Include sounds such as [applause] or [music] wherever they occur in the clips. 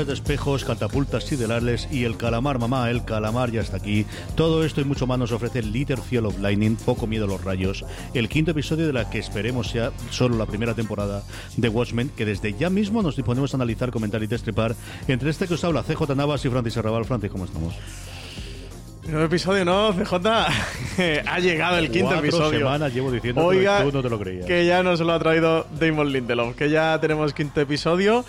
Galerías de espejos, catapultas siderales y el calamar, mamá, el calamar ya está aquí. Todo esto y mucho más nos ofrece Little Field of Lightning, Poco Miedo a los Rayos, el quinto episodio de la que esperemos sea solo la primera temporada de Watchmen, que desde ya mismo nos disponemos a analizar, comentar y destripar. Entre este que os habla CJ Navas y Francis Arrabal. Francis, ¿cómo estamos? Nuevo episodio, ¿no? CJ [laughs] ha llegado el quinto Cuatro episodio. semanas llevo diciendo Oiga, tú no te lo creías. que ya nos lo ha traído Damon Lindelof, que ya tenemos quinto episodio.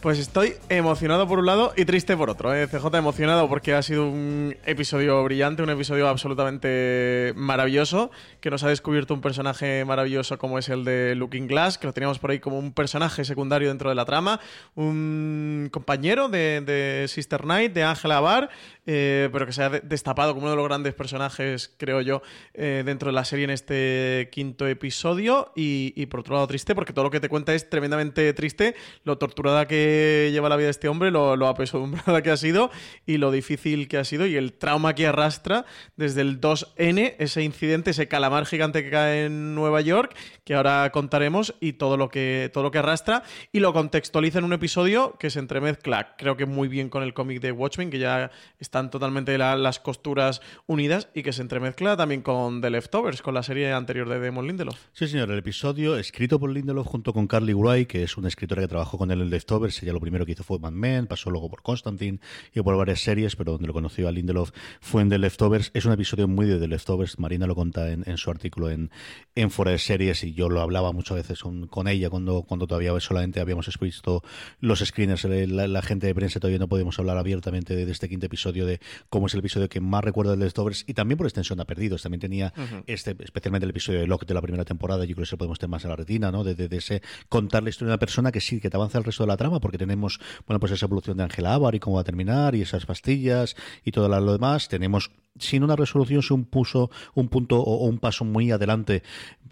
Pues estoy emocionado por un lado y triste por otro. ¿eh? CJ emocionado porque ha sido un episodio brillante, un episodio absolutamente maravilloso, que nos ha descubierto un personaje maravilloso como es el de Looking Glass, que lo teníamos por ahí como un personaje secundario dentro de la trama, un compañero de, Sister Knight, de Angela Barr, eh, pero que se ha de- destapado como uno de los grandes personajes, creo yo, eh, dentro de la serie en este quinto episodio. Y, y por otro lado, triste, porque todo lo que te cuenta es tremendamente triste, lo torturada que lleva la vida de este hombre, lo, lo apesadumbrada que ha sido y lo difícil que ha sido y el trauma que arrastra desde el 2N, ese incidente, ese calamar gigante que cae en Nueva York, que ahora contaremos, y todo lo que, todo lo que arrastra, y lo contextualiza en un episodio que se entremezcla, creo que muy bien con el cómic de Watchmen, que ya están totalmente la- las costuras unidas, y que se entremezcla también con The Leftovers, con la serie anterior de Damon Lindelof. Sí, señor, el episodio escrito por Lindelof junto con Carly Wright, que es una escritora que trabajó con él en Leftovers, ella lo primero que hizo fue Mad Men, pasó luego por Constantine y por varias series, pero donde lo conoció a Lindelof fue en The Leftovers. Es un episodio muy de The Leftovers, Marina lo cuenta en, en su artículo en, en Fuera de Series y yo lo hablaba muchas veces con, con ella cuando, cuando todavía solamente habíamos visto los screeners, eh, la, la gente de prensa todavía no podíamos hablar abiertamente de, de este quinto episodio, de cómo es el episodio que más recuerdo de Leftovers y también por extensión a Perdidos. También tenía este, especialmente el episodio de Locke de la primera temporada, yo creo que se podemos tener más en la retina, ¿no? De, de- de ese contar la historia de una persona que sí, que te avanza el resto de la trama, porque tenemos, bueno, pues esa evolución de Angela Abar y cómo va a terminar, y esas pastillas y todo lo demás. Tenemos sin una resolución, sin un puso, un punto o, o un paso muy adelante,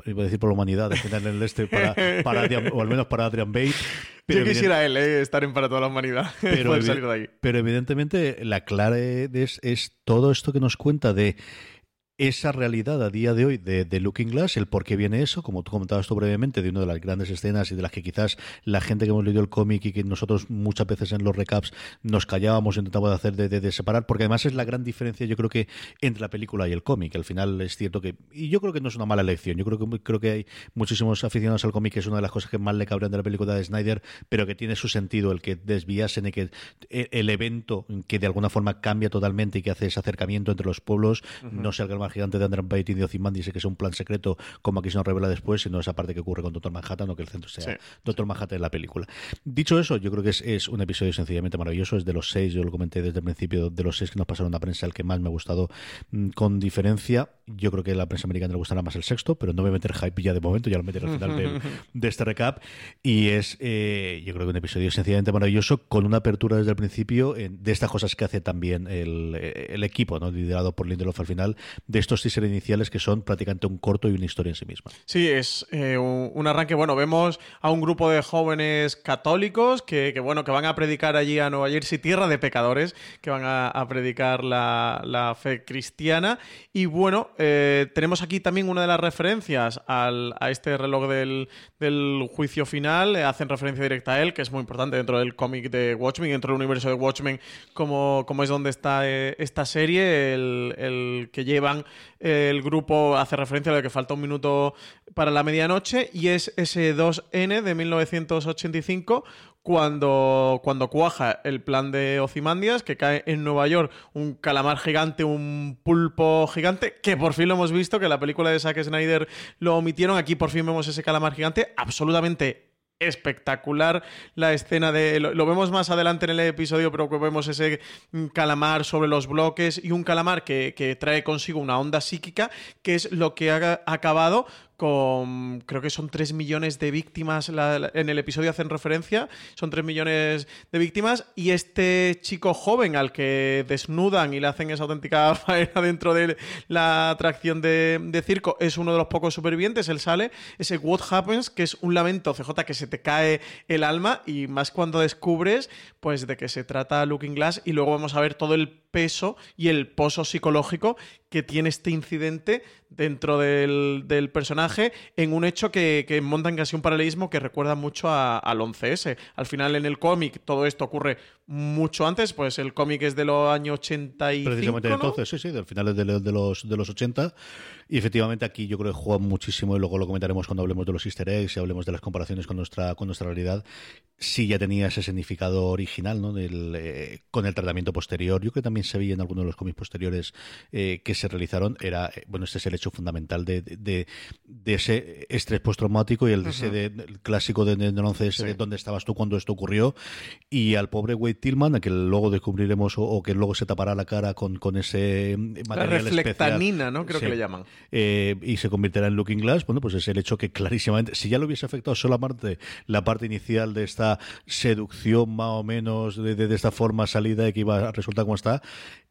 iba a decir por la humanidad, en el este para, para Adrian- o al menos para Adrian Bates. Yo evident- quisiera él, eh, estar en para toda la humanidad. [laughs] pero, Poder evi- salir de ahí. pero evidentemente la clave es, es todo esto que nos cuenta de esa realidad a día de hoy de, de Looking Glass, el por qué viene eso, como tú comentabas tú brevemente, de una de las grandes escenas y de las que quizás la gente que hemos leído el cómic y que nosotros muchas veces en los recaps nos callábamos, intentábamos hacer de, de- de separar, porque además es la gran diferencia, yo creo que entre la película y el cómic. Al final es cierto que, y yo creo que no es una mala elección, yo creo que creo que hay muchísimos aficionados al cómic, que es una de las cosas que más le cabrían de la película de Snyder, pero que tiene su sentido el que desviasen y que eh, el evento que de alguna forma cambia totalmente y que hace ese acercamiento entre los pueblos no sea el gran gigante de Andrew Pate y de Ozymandias y que sea un plan secreto como aquí se nos revela después, sino esa parte que ocurre con Doctor Manhattan o que el centro sea Sí. Doctor Manhattan en la película. Dicho eso, yo creo que es, es un episodio sencillamente maravilloso. Es de los seis, yo lo comenté desde el principio, de los seis que nos pasaron a prensa, el que más me ha gustado mm, con diferencia. Yo creo que a la prensa americana le gustará más el sexto, pero no voy a meter hype ya de momento, ya lo meteré al final [laughs] de, este recap. Y es, eh, yo creo que un episodio sencillamente maravilloso, con una apertura desde el principio de estas cosas que hace también el, el equipo, ¿no? liderado por Lindelof al final, de estos teaser iniciales que son prácticamente un corto y una historia en sí misma. Sí, es eh, un, arranque. Bueno, vemos a un grupo de jóvenes católicos que, que, bueno, que van a predicar allí a Nueva Jersey, tierra de pecadores, que van a, predicar la, fe cristiana. Y bueno, eh, tenemos aquí también una de las referencias al, a este reloj del, juicio final. Eh, hacen referencia directa a él, que es muy importante dentro del cómic de Watchmen, dentro del universo de Watchmen, como, como es donde está esta serie. El que llevan el grupo hace referencia a lo que falta un minuto para la medianoche y es ese 2N de 1985 cuando, cuando cuaja el plan de Ozymandias, que cae en Nueva York un calamar gigante, un pulpo gigante, que por fin lo hemos visto, que la película de Zack Snyder lo omitieron, aquí por fin vemos ese calamar gigante absolutamente espectacular la escena de lo, vemos más adelante en el episodio pero vemos ese calamar sobre los bloques y un calamar que, que trae consigo una onda psíquica que es lo que ha acabado con creo que son 3 millones de víctimas en el episodio hacen referencia son 3 millones de víctimas y este chico joven al que desnudan y le hacen esa auténtica [laughs] faena dentro de la atracción de, circo es uno de los pocos supervivientes él sale ese what happens que es un lamento CJ que se te cae el alma y más cuando descubres pues de que se trata Looking Glass y luego vamos a ver todo el peso y el pozo psicológico que tiene este incidente dentro del, del personaje en un hecho que, que, montan casi un paralelismo que recuerda mucho a, al 11S. Al final en el cómic todo esto ocurre mucho antes, pues el cómic es de los años 85. Precisamente ¿no? entonces, sí, sí, del finales de, de, los, de los 80. Y efectivamente aquí yo creo que juega muchísimo y luego lo comentaremos cuando hablemos de los easter eggs y hablemos de las comparaciones con nuestra, con nuestra realidad. Sí ya tenía ese significado original, ¿no? Del, eh, con el tratamiento posterior. Yo creo que también se veía en algunos de los cómics posteriores eh, que se realizaron. Era, eh, bueno, este es el hecho fundamental de, de, de ese estrés postraumático y el, uh -huh. ese de, el clásico de, del 11 ese sí. de dónde estabas tú cuando esto ocurrió. Y al pobre Wade Tillman, a que luego descubriremos o, o, que luego se tapará la cara con, con ese material La reflectanina, especial. ¿no? Creo sí. que le llaman. Eh, y se convertirá en Looking Glass, bueno, pues es el hecho que clarísimamente, si ya lo hubiese afectado solamente la parte inicial de esta seducción más o menos de, de, de esta forma salida que iba a resultar como está,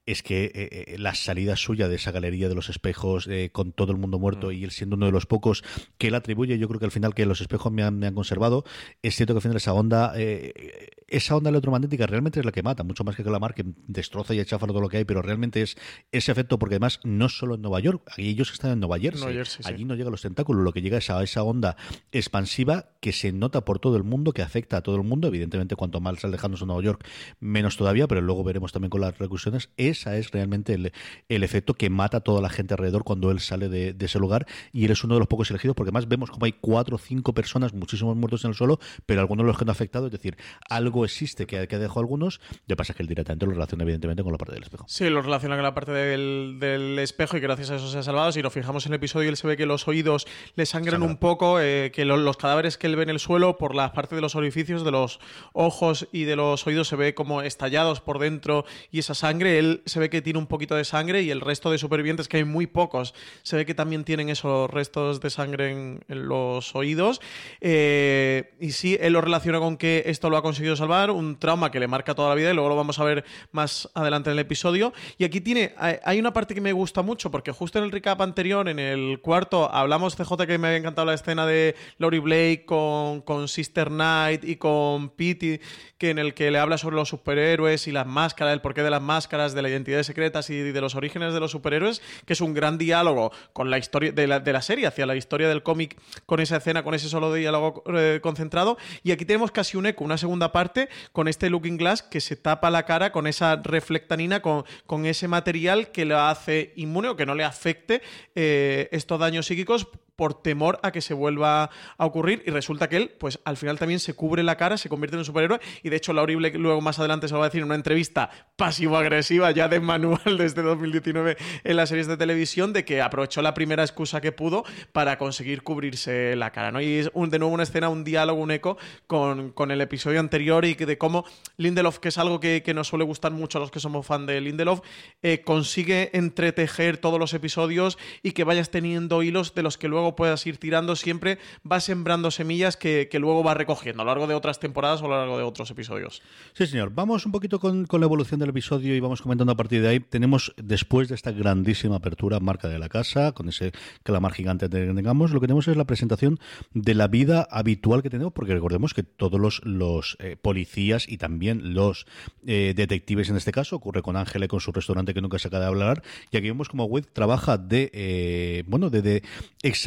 es que eh, la salida suya de esa galería de los espejos eh, con todo el mundo muerto mm. y él siendo uno de los pocos que él atribuye, yo creo que al final que los espejos me han, me han conservado, es cierto que al final esa onda, eh, esa onda electromagnética realmente es la que mata, mucho más que la que destroza y echa todo lo que hay, pero realmente es ese efecto porque además no solo en Nueva York, aquí ellos están en Nueva Jersey, Nueva Jersey allí sí. no llegan los tentáculos, lo que llega es a esa onda expansiva que se nota por todo el mundo, que afecta a todo el mundo, evidentemente cuanto más alejándose a Nueva York, menos todavía, pero luego veremos también con las recursiones, esa es realmente el, el, efecto que mata a toda la gente alrededor cuando él sale de, de, ese lugar y eres uno de los pocos elegidos porque más vemos como hay cuatro o cinco personas, muchísimos muertos en el suelo, pero algunos de los que no han afectado, es decir, algo existe que, que dejó algunos, de pasa que él directamente lo relaciona evidentemente con la parte del espejo. Sí, lo relaciona con la parte del, del espejo y que gracias a eso se ha salvado. Si nos fijamos en el episodio, él se ve que los oídos le sangran Sangra. un poco, eh, que lo, los cadáveres que él ve en el suelo, por la parte de los orificios, de los ojos y de los oídos, se ve como estallados por dentro y esa sangre, él se ve que tiene un poquito de sangre y el resto de supervivientes, que hay muy pocos, se ve que también tienen esos restos de sangre en, los oídos. Eh, y sí, él lo relaciona con que esto lo ha conseguido salvar, un trauma que le marca toda la vida y luego lo vamos a ver más adelante en el episodio. Y aquí tiene, hay una parte que me gusta mucho porque justo en el recap anterior, en el cuarto, hablamos CJ que me había encantado la escena de Laurie Blake con, con Sister Knight y con Pete, que en el que le habla sobre los superhéroes y las máscaras, el porqué de las máscaras, de las identidades secretas y de los orígenes de los superhéroes, que es un gran diálogo con la historia de la, serie, hacia la historia del cómic, con esa escena, con ese solo diálogo eh, concentrado. Y aquí tenemos casi un eco, una segunda parte, con este Looking Glass que se tapa la cara con esa reflectanina, con, con ese material que le hace inmune o que no le afecte eh, estos daños psíquicos por temor a que se vuelva a ocurrir y resulta que él, pues al final también se cubre la cara, se convierte en un superhéroe y de hecho la horrible luego más adelante se va a decir en una entrevista pasivo-agresiva ya de manual [laughs] desde 2019 en las series de televisión de que aprovechó la primera excusa que pudo para conseguir cubrirse la cara, ¿no? Y es de nuevo una escena, un diálogo, un eco con, con el episodio anterior y de cómo Lindelof, que es algo que, que nos suele gustar mucho a los que somos fan de Lindelof, eh, consigue entretejer todos los episodios y que vayas teniendo hilos de los que luego puedas ir tirando, siempre va sembrando semillas que, luego va recogiendo a lo largo de otras temporadas o a lo largo de otros episodios. Sí, señor. Vamos un poquito con, con la evolución del episodio y vamos comentando a partir de ahí. Tenemos, después de esta grandísima apertura, marca de la casa, con ese calamar gigante que tengamos, lo que tenemos es la presentación de la vida habitual que tenemos, porque recordemos que todos los, eh, policías y también los eh, detectives en este caso, ocurre con Ángela con su restaurante que nunca se acaba de hablar, y aquí vemos como Wade trabaja de, eh, bueno, de, de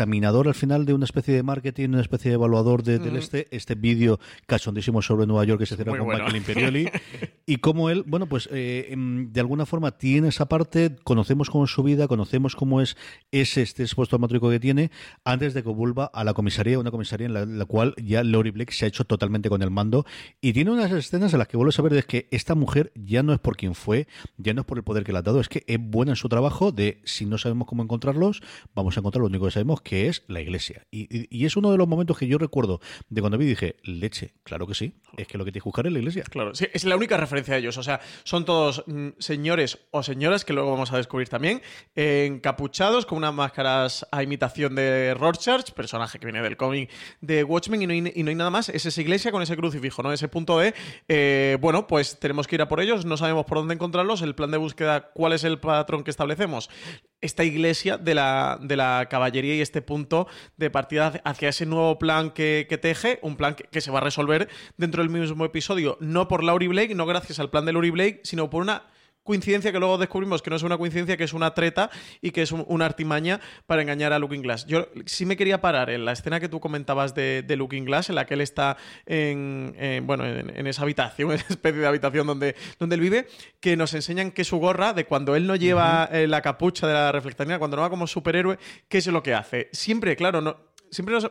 examinador al final de una especie de marketing, una especie de evaluador de- del este, este vídeo cachondísimo sobre Nueva York que se cierra Muy con bueno. Michael Imperioli, [laughs] y cómo él, bueno, pues eh, em, de alguna forma tiene esa parte, conocemos cómo es su vida, conocemos cómo es ese este expuesto matrico que tiene, antes de que vuelva a la comisaría, una comisaría en la, la cual ya Lori Blake se ha hecho totalmente con el mando, y tiene unas escenas en las que vuelves a ver de que esta mujer ya no es por quien fue, ya no es por el poder que le ha dado, es que es buena en su trabajo de si no sabemos cómo encontrarlos, vamos a encontrar lo único que sabemos que es la iglesia. Y, es uno de los momentos que yo recuerdo de cuando vi dije, leche, claro que sí, es que lo que que buscar es la iglesia. Claro, sí, es la única referencia de ellos. O sea, son todos mm, señores o señoras que luego vamos a descubrir también, encapuchados con unas máscaras a imitación de Rorschach, personaje que viene del cómic de Watchmen, y no, hay, y no hay nada más. Es esa iglesia con ese crucifijo, ¿no? Ese punto de, eh, bueno, pues tenemos que ir a por ellos, no sabemos por dónde encontrarlos, el plan de búsqueda, ¿cuál es el patrón que establecemos? Esta iglesia de la, de la caballería y este punto de partida hacia ese nuevo plan que, que teje, un plan que, que se va a resolver dentro del mismo episodio, no por Laurie Blake, no gracias al plan de Laurie Blake, sino por una coincidencia que luego descubrimos que no es una coincidencia, que es una treta y que es un- una artimaña para engañar a Looking Glass. Yo sí me quería parar en la escena que tú comentabas de, de Looking Glass, en la que él está en, en, bueno, en, en esa habitación, [laughs] en esa especie de habitación donde, donde él vive, que nos enseñan que su gorra, de cuando él no lleva eh, la capucha de la reflectanía, cuando no va como superhéroe, ¿qué es lo que hace? Siempre, claro, no... Siempre nos-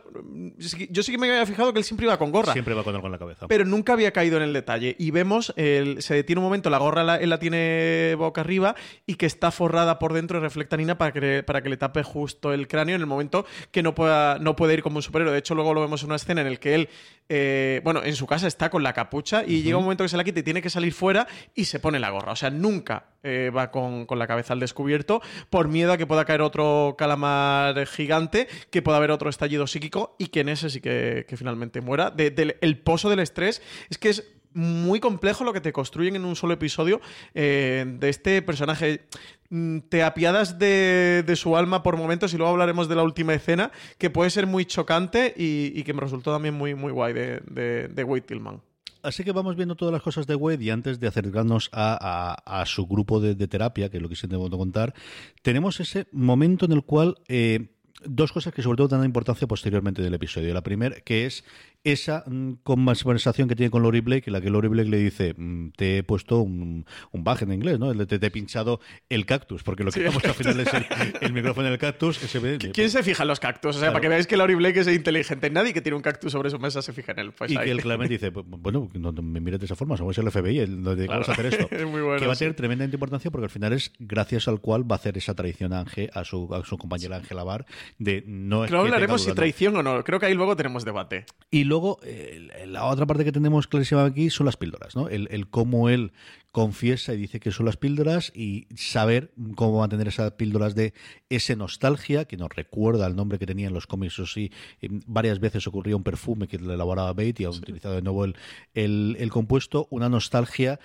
yo sí que- me había fijado que él siempre iba con gorra. Siempre va con algo en la cabeza. Pero nunca había caído en el detalle. Y vemos, el- se detiene un momento, la gorra la, él la tiene boca arriba y que está forrada por dentro de reflectanina para que, para que le tape justo el cráneo en el momento que no, pueda, no puede ir como un superhéroe. De hecho, luego lo vemos en una escena en el que él, eh, bueno, en su casa está con la capucha y llega un momento que se la quita y tiene que salir fuera y se pone la gorra. O sea, nunca eh, va con, con la cabeza al descubierto por miedo a que pueda caer otro calamar gigante, que pueda haber otro estallido psíquico y que en ese sí que, finalmente muera. De- del- el pozo del estrés es que es muy complejo lo que te construyen en un solo episodio eh, de este personaje. Mm, Te apiadas de, su alma por momentos y luego hablaremos de la última escena, que puede ser muy chocante y, que me resultó también muy, muy guay de, de, de Wade Tillman. Así que vamos viendo todas las cosas de Wade y antes de acercarnos a, su grupo de, terapia, que es lo que que contar, tenemos ese momento en el cual eh, dos cosas que sobre todo dan importancia posteriormente del episodio. La primera, que es esa mm, conversación que tiene con Lori Blake, en la que Lori Blake le dice, mm, te he puesto un, un bug en inglés, ¿no? El Te, te he pinchado el cactus, porque lo que Sí, vamos el al final es el, el micrófono del cactus que se ve... ¿Quién se fija en los cactus? O sea, Claro. para que veáis que Laurie Blake es inteligente. Nadie que tiene un cactus sobre su mesa se fija en él. Pues y ahí. que él claramente dice, "Bu- bueno, no, no me mires de esa forma, somos el FBI, el- nos dedicamos Claro. a hacer esto. [laughs] Es muy bueno, que va a sí. tener tremendamente importancia porque al final es gracias al cual va a hacer esa traición a, Ángel, a, su, a su compañera Ángela Bar de no es tenga hablaremos si no. traición o no. Creo que ahí luego tenemos debate. Y luego, eh, la otra parte que tenemos clarísima aquí son las píldoras, ¿no? El, el cómo él confiesa y dice que son las píldoras y saber cómo mantener esas píldoras de ese nostalgia que nos recuerda al nombre que tenía en los cómics. Eso sí, eh, varias veces ocurría un perfume que le elaboraba Bate y ha utilizado de nuevo el, el, el compuesto, una nostalgia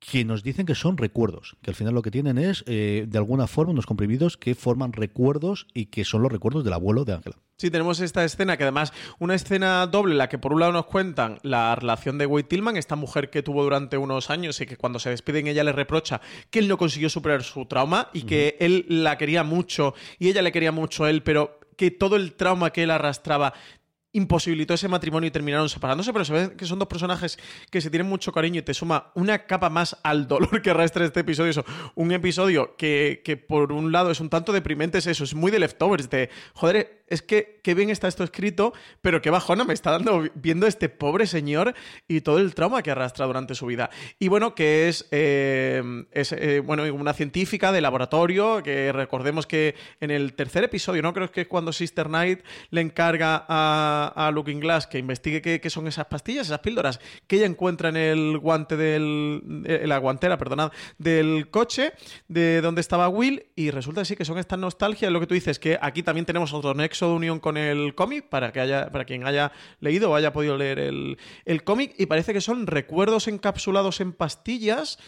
que nos dicen que son recuerdos, que al final lo que tienen es, eh, de alguna forma, unos comprimidos que forman recuerdos y que son los recuerdos del abuelo de Ángela. Sí, tenemos esta escena que además, una escena doble la que por un lado nos cuentan la relación de Wade Tillman, esta mujer que tuvo durante unos años y que cuando se despiden ella le reprocha que él no consiguió superar su trauma y que él la quería mucho y ella le quería mucho a él, pero que todo el trauma que él arrastraba imposibilitó ese matrimonio y terminaron separándose, pero se ve que son dos personajes que se tienen mucho cariño y te suma una capa más al dolor que arrastra este episodio. Eso, un episodio que, que por un lado es un tanto deprimente, es eso, es muy de leftovers, de joder, es que qué bien está esto escrito, pero qué bajona me está dando viendo este pobre señor y todo el trauma que arrastra durante su vida. Y bueno, que es, eh, es eh, bueno, una científica de laboratorio, que recordemos que en el tercer episodio, ¿no? Creo que es cuando Sister Knight le encarga a a, Looking Glass que investigue qué, son esas pastillas, esas píldoras que ella encuentra en el guante del. en la guantera, perdonad, del coche, de donde estaba Will, y resulta sí que son estas nostalgias. Lo que tú dices, que aquí también tenemos otro nexo de unión con el cómic, para que haya, para quien haya leído o haya podido leer el, el cómic, y parece que son recuerdos encapsulados en pastillas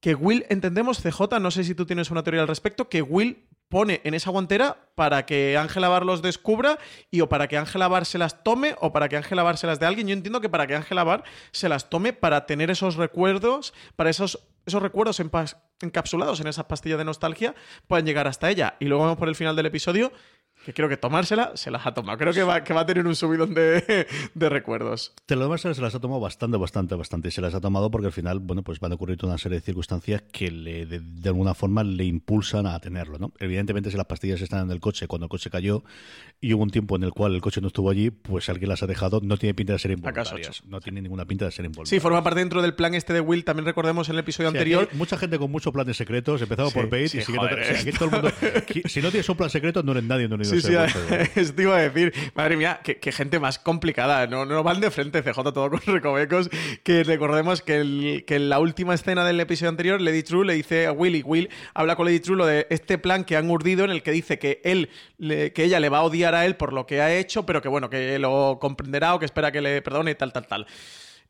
que Will, entendemos, CJ, no sé si tú tienes una teoría al respecto, que Will pone en esa guantera para que Ángela Bar los descubra y o para que Ángela Bar se las tome o para que Ángela Bar se las de alguien. Yo entiendo que para que Ángela Bar se las tome para tener esos recuerdos, para esos, esos recuerdos encapsulados en esa pastilla de nostalgia puedan llegar hasta ella. Y luego vamos por el final del episodio, que creo que tomársela se las ha tomado. Creo que va, que va a tener un subidón de, de recuerdos. Te lo demás se las ha tomado bastante, bastante, bastante. Y se las ha tomado porque al final, bueno, pues van a ocurrir toda una serie de circunstancias que le, de, de alguna forma le impulsan a tenerlo, ¿no? Evidentemente, si las pastillas están en el coche cuando el coche cayó y hubo un tiempo en el cual el coche no estuvo allí, pues alguien las ha dejado. No tiene pinta de ser ¿Acaso involuntarias. No tiene ninguna pinta de ser involuntarias. Sí, forma parte dentro del plan este de Will. También recordemos en el episodio Sí, anterior. mucha gente con muchos planes secretos, empezado Sí, por Pate sí, y siguiendo. joder, o sea, aquí todo el mundo- [laughs] si no tienes un plan secreto, no eres nadie en un Sí, sí, [laughs] eso te iba a decir. Madre mía, qué, qué gente más complicada. No, no van de frente CJ todo con [laughs] recovecos. Que recordemos que, el- que en la última escena del episodio anterior, Lady True le dice a Will y Will habla con Lady True lo de este plan que han urdido en el que dice que él, le- que ella le va a odiar a él por lo que ha hecho, pero que bueno, que lo comprenderá o que espera que le perdone y tal, tal, tal.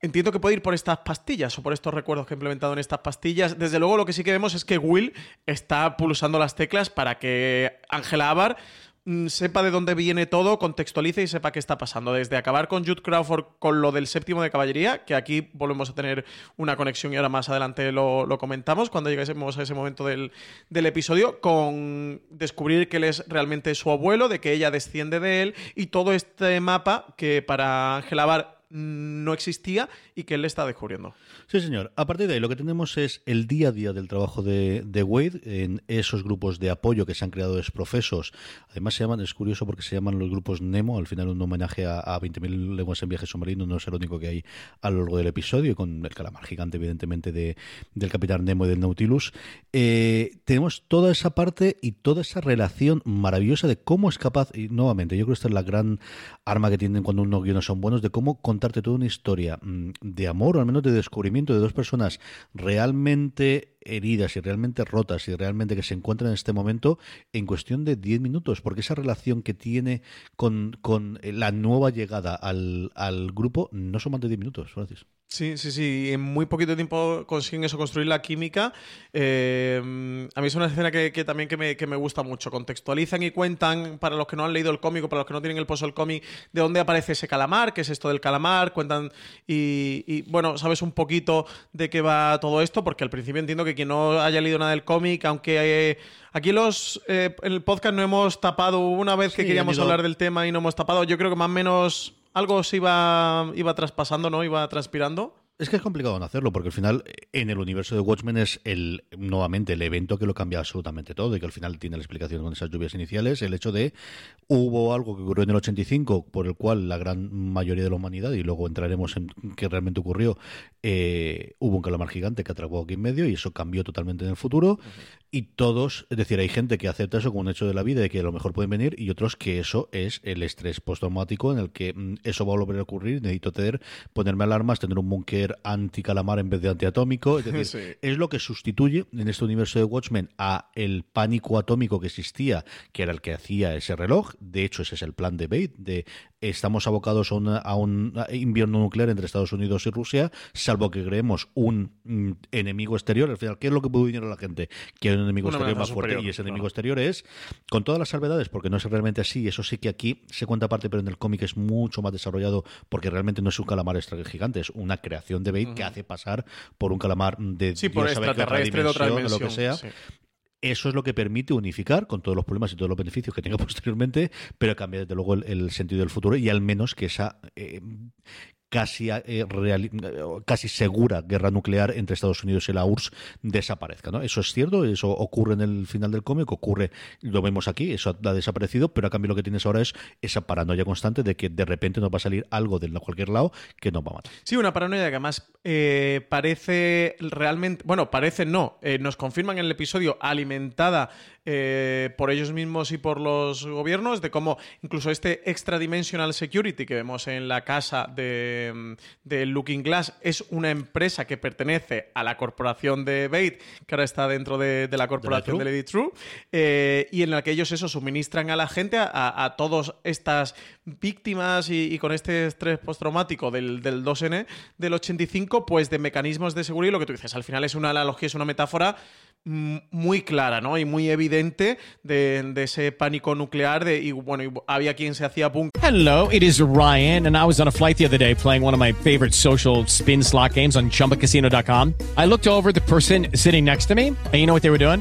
Entiendo que puede ir por estas pastillas o por estos recuerdos que ha implementado en estas pastillas. Desde luego, lo que sí que vemos es que Will está pulsando las teclas para que Angela Abar sepa de dónde viene todo, contextualice y sepa qué está pasando. Desde acabar con Jude Crawford con lo del séptimo de caballería, que aquí volvemos a tener una conexión y ahora más adelante lo, comentamos cuando lleguemos a ese momento del, episodio, con descubrir que él es realmente su abuelo, de que ella desciende de él y todo este mapa que para Angela Bar mm, no existía y que él está descubriendo. Sí, señor. A partir de ahí, lo que tenemos es el día a día del trabajo de, de Wade en esos grupos de apoyo que se han creado desprofesos. Además, se llaman, es curioso porque se llaman los grupos Nemo, al final un homenaje a, a 20.000 lenguas en viaje submarino, no es el único que hay a lo largo del episodio, con el calamar gigante, evidentemente, de, del Capitán Nemo y del Nautilus. Eh, tenemos toda esa parte y toda esa relación maravillosa de cómo es capaz, y nuevamente, yo creo que esta es la gran arma que tienen cuando unos guiones son buenos, de cómo contarte toda una historia mm, de amor, o al menos de descubrimiento de dos personas realmente heridas y realmente rotas y realmente que se encuentran en este momento en cuestión de 10 minutos, porque esa relación que tiene con, con la nueva llegada al, al grupo no son más de 10 minutos, Francis. Sí, sí, sí. En muy poquito tiempo consiguen eso, construir la química. Eh, a mí es una escena que, que también que me, que me gusta mucho. Contextualizan y cuentan, para los que no han leído el cómic o para los que no tienen el pozo del cómic, de dónde aparece ese calamar, qué es esto del calamar. Cuentan y, y, bueno, sabes un poquito de qué va todo esto, porque al principio entiendo que quien no haya leído nada del cómic, aunque... eh, Aquí los eh, en el podcast no hemos tapado una vez que Sí, queríamos hablar del tema y no hemos tapado. Yo creo que más o menos algo se iba, iba traspasando, ¿no? Iba transpirando. Es que es complicado no hacerlo, porque al final, en el universo de Watchmen es el nuevamente el evento que lo cambia absolutamente todo, y que al final tiene la explicación con esas lluvias iniciales, el hecho de hubo algo que ocurrió en el 85, por el cual la gran mayoría de la humanidad, y luego entraremos en qué realmente ocurrió, eh, hubo un calamar gigante que atrapó aquí en medio, y eso cambió totalmente en el futuro, y todos, es decir, hay gente que acepta eso como un hecho de la vida y que a lo mejor pueden venir, y otros que eso es el estrés postraumático en el que mm, eso va a volver a ocurrir, necesito tener, ponerme alarmas, tener un búnker anticalamar en vez de antiatómico, es decir, [laughs] Sí. es lo que sustituye en este universo de Watchmen a el pánico atómico que existía, que era el que hacía ese reloj, de hecho ese es el plan de Bate, de estamos abocados a, una- a un invierno nuclear entre Estados Unidos y Rusia, salvo que creemos un mm, enemigo exterior, al final, ¿qué es lo que puede venir a la gente? Que hay un enemigo Una exterior más fuerte y ese claro. enemigo exterior es, con todas las salvedades, porque no es realmente así, eso sí que aquí se cuenta aparte, pero en el cómic es mucho más desarrollado, porque realmente no es un calamar gigante, es una creación de Bate que hace pasar por un calamar de Sí, por extraterrestre de otra dimensión, lo que sea. sí. Eso es lo que permite unificar con todos los problemas y todos los beneficios que tenga [laughs] posteriormente, pero cambia desde luego el, el sentido del futuro y al menos que esa eh, casi, eh, casi segura guerra nuclear entre Estados Unidos y la URSS desaparezca. ¿no? Eso es cierto, eso ocurre en el final del cómic, ocurre, lo vemos aquí, eso ha desaparecido, pero a cambio lo que tienes ahora es esa paranoia constante de que de repente nos va a salir algo de cualquier lado que nos va a matar. Sí, una paranoia que además eh, parece realmente, bueno, parece no, eh, nos confirman en el episodio alimentada eh, por ellos mismos y por los gobiernos, de cómo incluso este extra dimensional security que vemos en la casa de, de Looking Glass es una empresa que pertenece a la corporación de Bait, que ahora está dentro de, de la corporación de. Lady True, eh, y en la que ellos eso suministran a la gente, a, a todas estas víctimas y, y con este estrés postraumático del, del 2N del 85, pues de mecanismos de seguridad y lo que tú dices, al final es una analogía, es una metáfora mm, muy clara, ¿no? Y muy evidente de, ese pánico nuclear de, y bueno, había quien se hacía punk Hello, it is Ryan, and I was on a flight the other day playing one of my favorite social spin slot games on chumbacasino.com. I looked over the person sitting next to me, and you know what they were doing?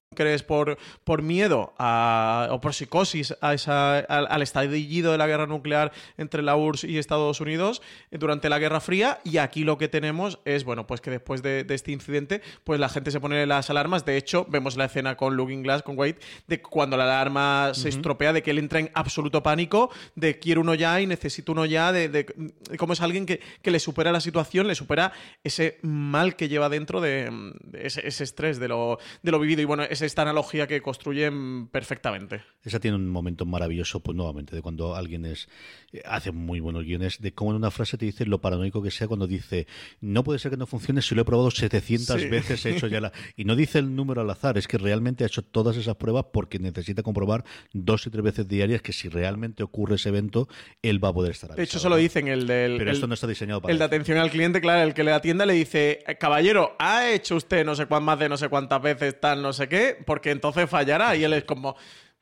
Crees por, por miedo a- o por psicosis a esa, al, al estallido de la guerra nuclear entre la URSS y Estados Unidos durante la Guerra Fría y aquí lo que tenemos es, bueno, pues que después de, de este incidente pues la gente se pone las alarmas, de hecho vemos la escena con Looking Glass, con Wade, de cuando la alarma se estropea, de que él entra en absoluto pánico, de quiero uno ya y necesito uno ya, de, de- de cómo es alguien que, que le supera la situación, le supera ese mal que lleva dentro de, de ese, ese estrés de lo, de lo vivido. Y bueno, es esta analogía que construyen perfectamente. Esa tiene un momento maravilloso, pues nuevamente, de cuando alguien es eh, hace muy buenos guiones, de cómo en una frase te dice lo paranoico que sea cuando dice no puede ser que no funcione si lo he probado 700 Sí. veces, he hecho ya la... [laughs] Y no dice el número al azar, es que realmente ha hecho todas esas pruebas porque necesita comprobar dos y tres veces diarias que si realmente ocurre ese evento, él va a poder estar De hecho, avisado, se lo dicen el del... Pero el- esto no está diseñado para El de eso. atención al cliente, claro, el que le atienda le dice, caballero, ¿ha hecho usted no sé cuán más de no sé cuántas veces tal, no sé qué? Porque entonces fallará. Y él es como,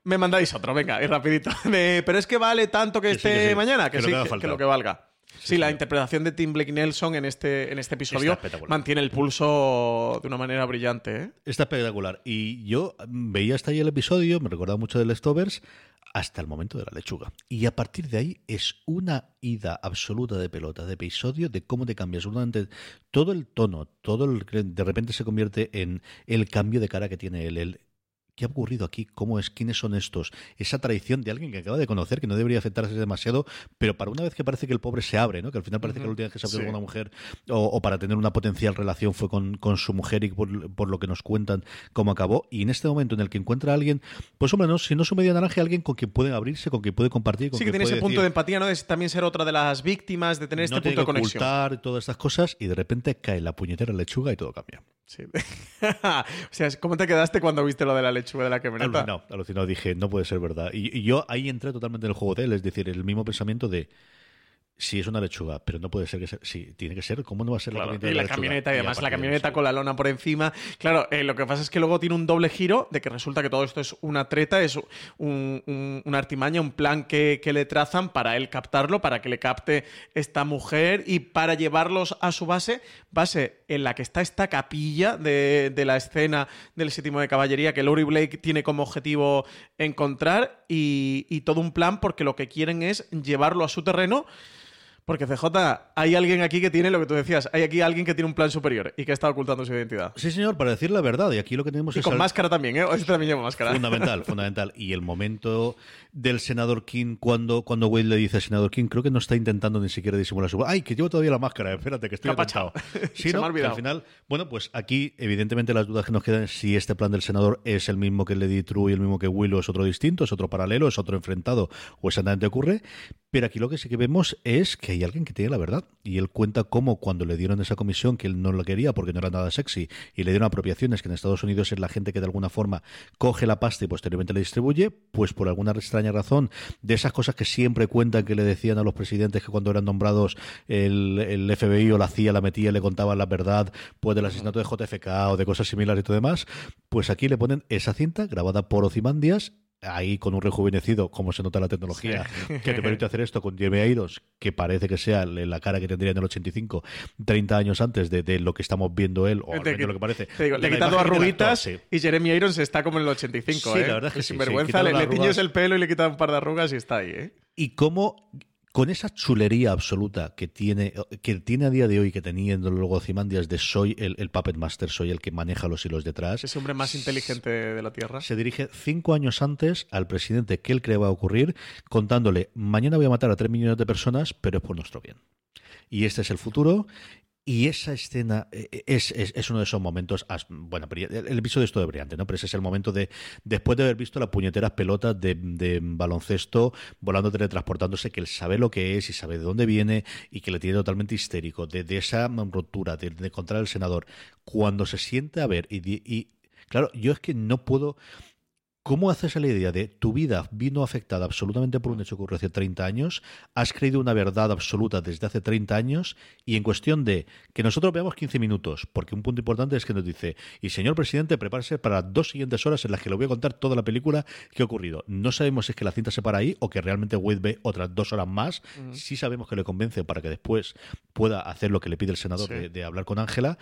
me mandáis otro, venga, y rapidito. [laughs] De, Pero es que vale tanto que Que sí, esté que mañana, que, sí, que lo que valga. Sí, la interpretación de Tim Blake Nelson en este, en este episodio mantiene el pulso de una manera brillante. ¿eh? Está espectacular. Y yo veía hasta ahí el episodio, me recordaba mucho de Leftovers, hasta el momento de la lechuga. Y a partir de ahí es una ida absoluta de pelota, de episodio, de cómo te cambia absolutamente todo el tono, todo el de repente se convierte en el cambio de cara que tiene él. el ¿Qué ha ocurrido aquí? ¿Cómo es? ¿Quiénes son estos? Esa traición de alguien que acaba de conocer, que no debería afectarse demasiado, pero para una vez que parece que el pobre se abre, ¿no? Que al final parece que la última vez que se abrió Sí. con una mujer o, o para tener una potencial relación fue con, con su mujer y por, por lo que nos cuentan cómo acabó. Y en este momento en el que encuentra a alguien, pues hombre, no, si no su media naranja, alguien con quien puede abrirse, con quien puede compartir. Con Sí, que tiene ese punto de empatía, ¿no? De también ser otra de las víctimas, de tener este no punto de conexión. ocultar y todas estas cosas, y de repente cae la puñetera lechuga y todo cambia. Sí. [laughs] o sea, ¿cómo te quedaste cuando viste lo de la lechuga de la camioneta? Alucinado, alucinado. Dije, no puede ser verdad. Y yo ahí entré totalmente en el juego de él, es decir, el mismo pensamiento de. Si es una lechuga, pero no puede ser que sea. Sí, tiene que ser. ¿Cómo no va a ser Claro, la camioneta? y la lechuga? camioneta, y además la camioneta con la lona por encima. Claro, eh, lo que pasa es que luego tiene un doble giro de que resulta que todo esto es una treta, es un- un- una artimaña, un plan que, que le trazan para él captarlo, para que le capte esta mujer y para llevarlos a su base, base en la que está esta capilla de, de la escena del séptimo de caballería que Laurie Blake tiene como objetivo encontrar y, y todo un plan porque lo que quieren es llevarlo a su terreno. Porque CJ, hay alguien aquí que tiene lo que tú decías, hay aquí alguien que tiene un plan superior y que está ocultando su identidad. Sí, señor, para decir la verdad. Y aquí lo que tenemos Y es. con al- máscara también, ¿eh? Este también lleva máscara. Fundamental, fundamental. Y el momento del senador King, cuando, cuando Wade le dice al senador King, creo que no está intentando ni siquiera disimular su. ¡Ay, que llevo todavía la máscara! Espérate, que estoy atentado. [laughs] Sí, Se me ¿no? ha olvidado. Al final, bueno, pues aquí, evidentemente, las dudas que nos quedan es si este plan del senador es el mismo que Lady True y el mismo que Willow, es otro distinto, es otro paralelo, es otro enfrentado o exactamente ocurre. Pero aquí lo que sí que vemos es que hay alguien que tiene la verdad. Y él cuenta cómo cuando le dieron esa comisión, que él no la quería porque no era nada sexy, y le dieron apropiaciones, que en Estados Unidos es la gente que de alguna forma coge la pasta y posteriormente la distribuye, pues por alguna extraña razón, de esas cosas que siempre cuentan que le decían a los presidentes que cuando eran nombrados el, FBI o la CIA la metía y le contaban la verdad, pues del asesinato de JFK o de cosas similares y todo demás, pues aquí le ponen esa cinta grabada por Ozymandias ahí con un rejuvenecido, como se nota la tecnología, [laughs] que te permite hacer esto con Jeremy Irons, que parece que sea la cara que tendría en el 85, 30 años antes de, de lo que estamos viendo él, o lo que parece. te digo, de le imagen del arruguitas sí. y Jeremy Irons está como en el 85, Sí, ¿eh? la verdad es que sinvergüenza, quitado le, le tiñes el pelo y le quitas un par de arrugas y está ahí, ¿eh? y cómo con esa chulería absoluta que tiene que tiene a día de hoy que tenía en luego Ozymandias de soy el, el puppet master soy el que maneja los hilos detrás Es el hombre más inteligente de la Tierra. se dirige cinco años antes al presidente que él cree va a ocurrir contándole mañana voy a matar a tres millones de personas pero es por nuestro bien y este es el futuro y esa escena eh, es, es, es uno de esos momentos. Bueno, el episodio es todo brillante, ¿no? Pero ese es el momento de. Después de haber visto las puñeteras pelotas de, de baloncesto volando, teletransportándose, que él sabe lo que es y sabe de dónde viene y que le tiene totalmente histérico. De, de esa ruptura, de, encontrar al senador. Cuando se siente a ver y, y. Claro, yo es que no puedo. ¿Cómo haces a la idea de tu vida vino afectada absolutamente por un hecho que ocurrió hace 30 años? Has creído una verdad absoluta desde hace 30 años y en cuestión de que nosotros veamos 15 minutos, porque un punto importante es que nos dice, y señor presidente, prepárese para las dos siguientes horas en las que le voy a contar toda la película que ha ocurrido. No sabemos si es que la cinta se para ahí o que realmente Wade ve otras dos horas más. Ujú. Sí sabemos que le convence para que después pueda hacer lo que le pide el senador Sí. de, de hablar con Ángela.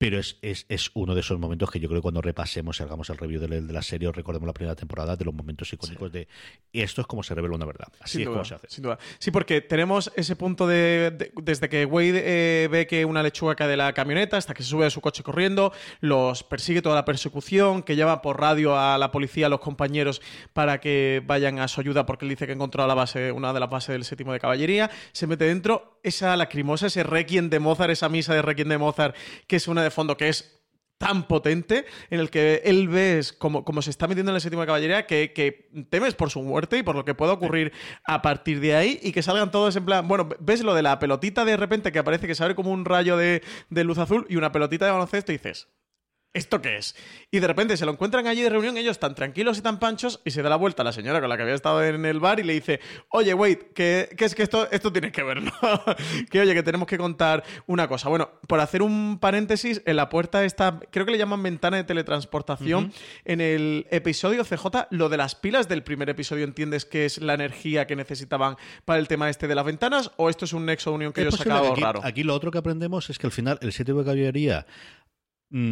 Pero es, es, es uno de esos momentos que yo creo que cuando repasemos y hagamos el review de la, de la serie o recordemos la primera temporada de los momentos icónicos de esto es como se revela una verdad. Así Sin es duda, como se hace. sin duda. Sí, porque tenemos ese punto de, de- desde que Wade eh, ve que una lechuga cae de la camioneta hasta que se sube a su coche corriendo, los persigue toda la persecución, que llama por radio a la policía, a los compañeros para que vayan a su ayuda porque él dice que ha encontrado la base, una de las bases del séptimo de caballería, se mete dentro, esa lacrimosa, ese requiem de Mozart, esa misa de requiem de Mozart que suena de fondo, que es tan potente en el que él ves como, como se está metiendo en el séptimo de caballería que, que temes por su muerte y por lo que pueda ocurrir a partir de ahí y que salgan todos en plan, bueno, ves lo de la pelotita de repente que aparece que se abre como un rayo de, de luz azul y una pelotita de baloncesto y dices, ¿esto qué es? Y de repente se lo encuentran allí de reunión, ellos tan tranquilos y tan panchos, y se da la vuelta a la señora con la que había estado en el bar y le dice, oye, wait, que, que es que esto, esto tienes que ver, ¿no? [laughs] que oye, que tenemos que contar una cosa. Bueno, por hacer un paréntesis, en la puerta está, creo que le llaman ventana de teletransportación. En el episodio CJ, lo de las pilas del primer episodio, ¿entiendes que es la energía que necesitaban para el tema este de las ventanas? ¿O esto es un nexo de unión que Es ellos aquí, raro? aquí lo otro que aprendemos es que al final el sitio de caballería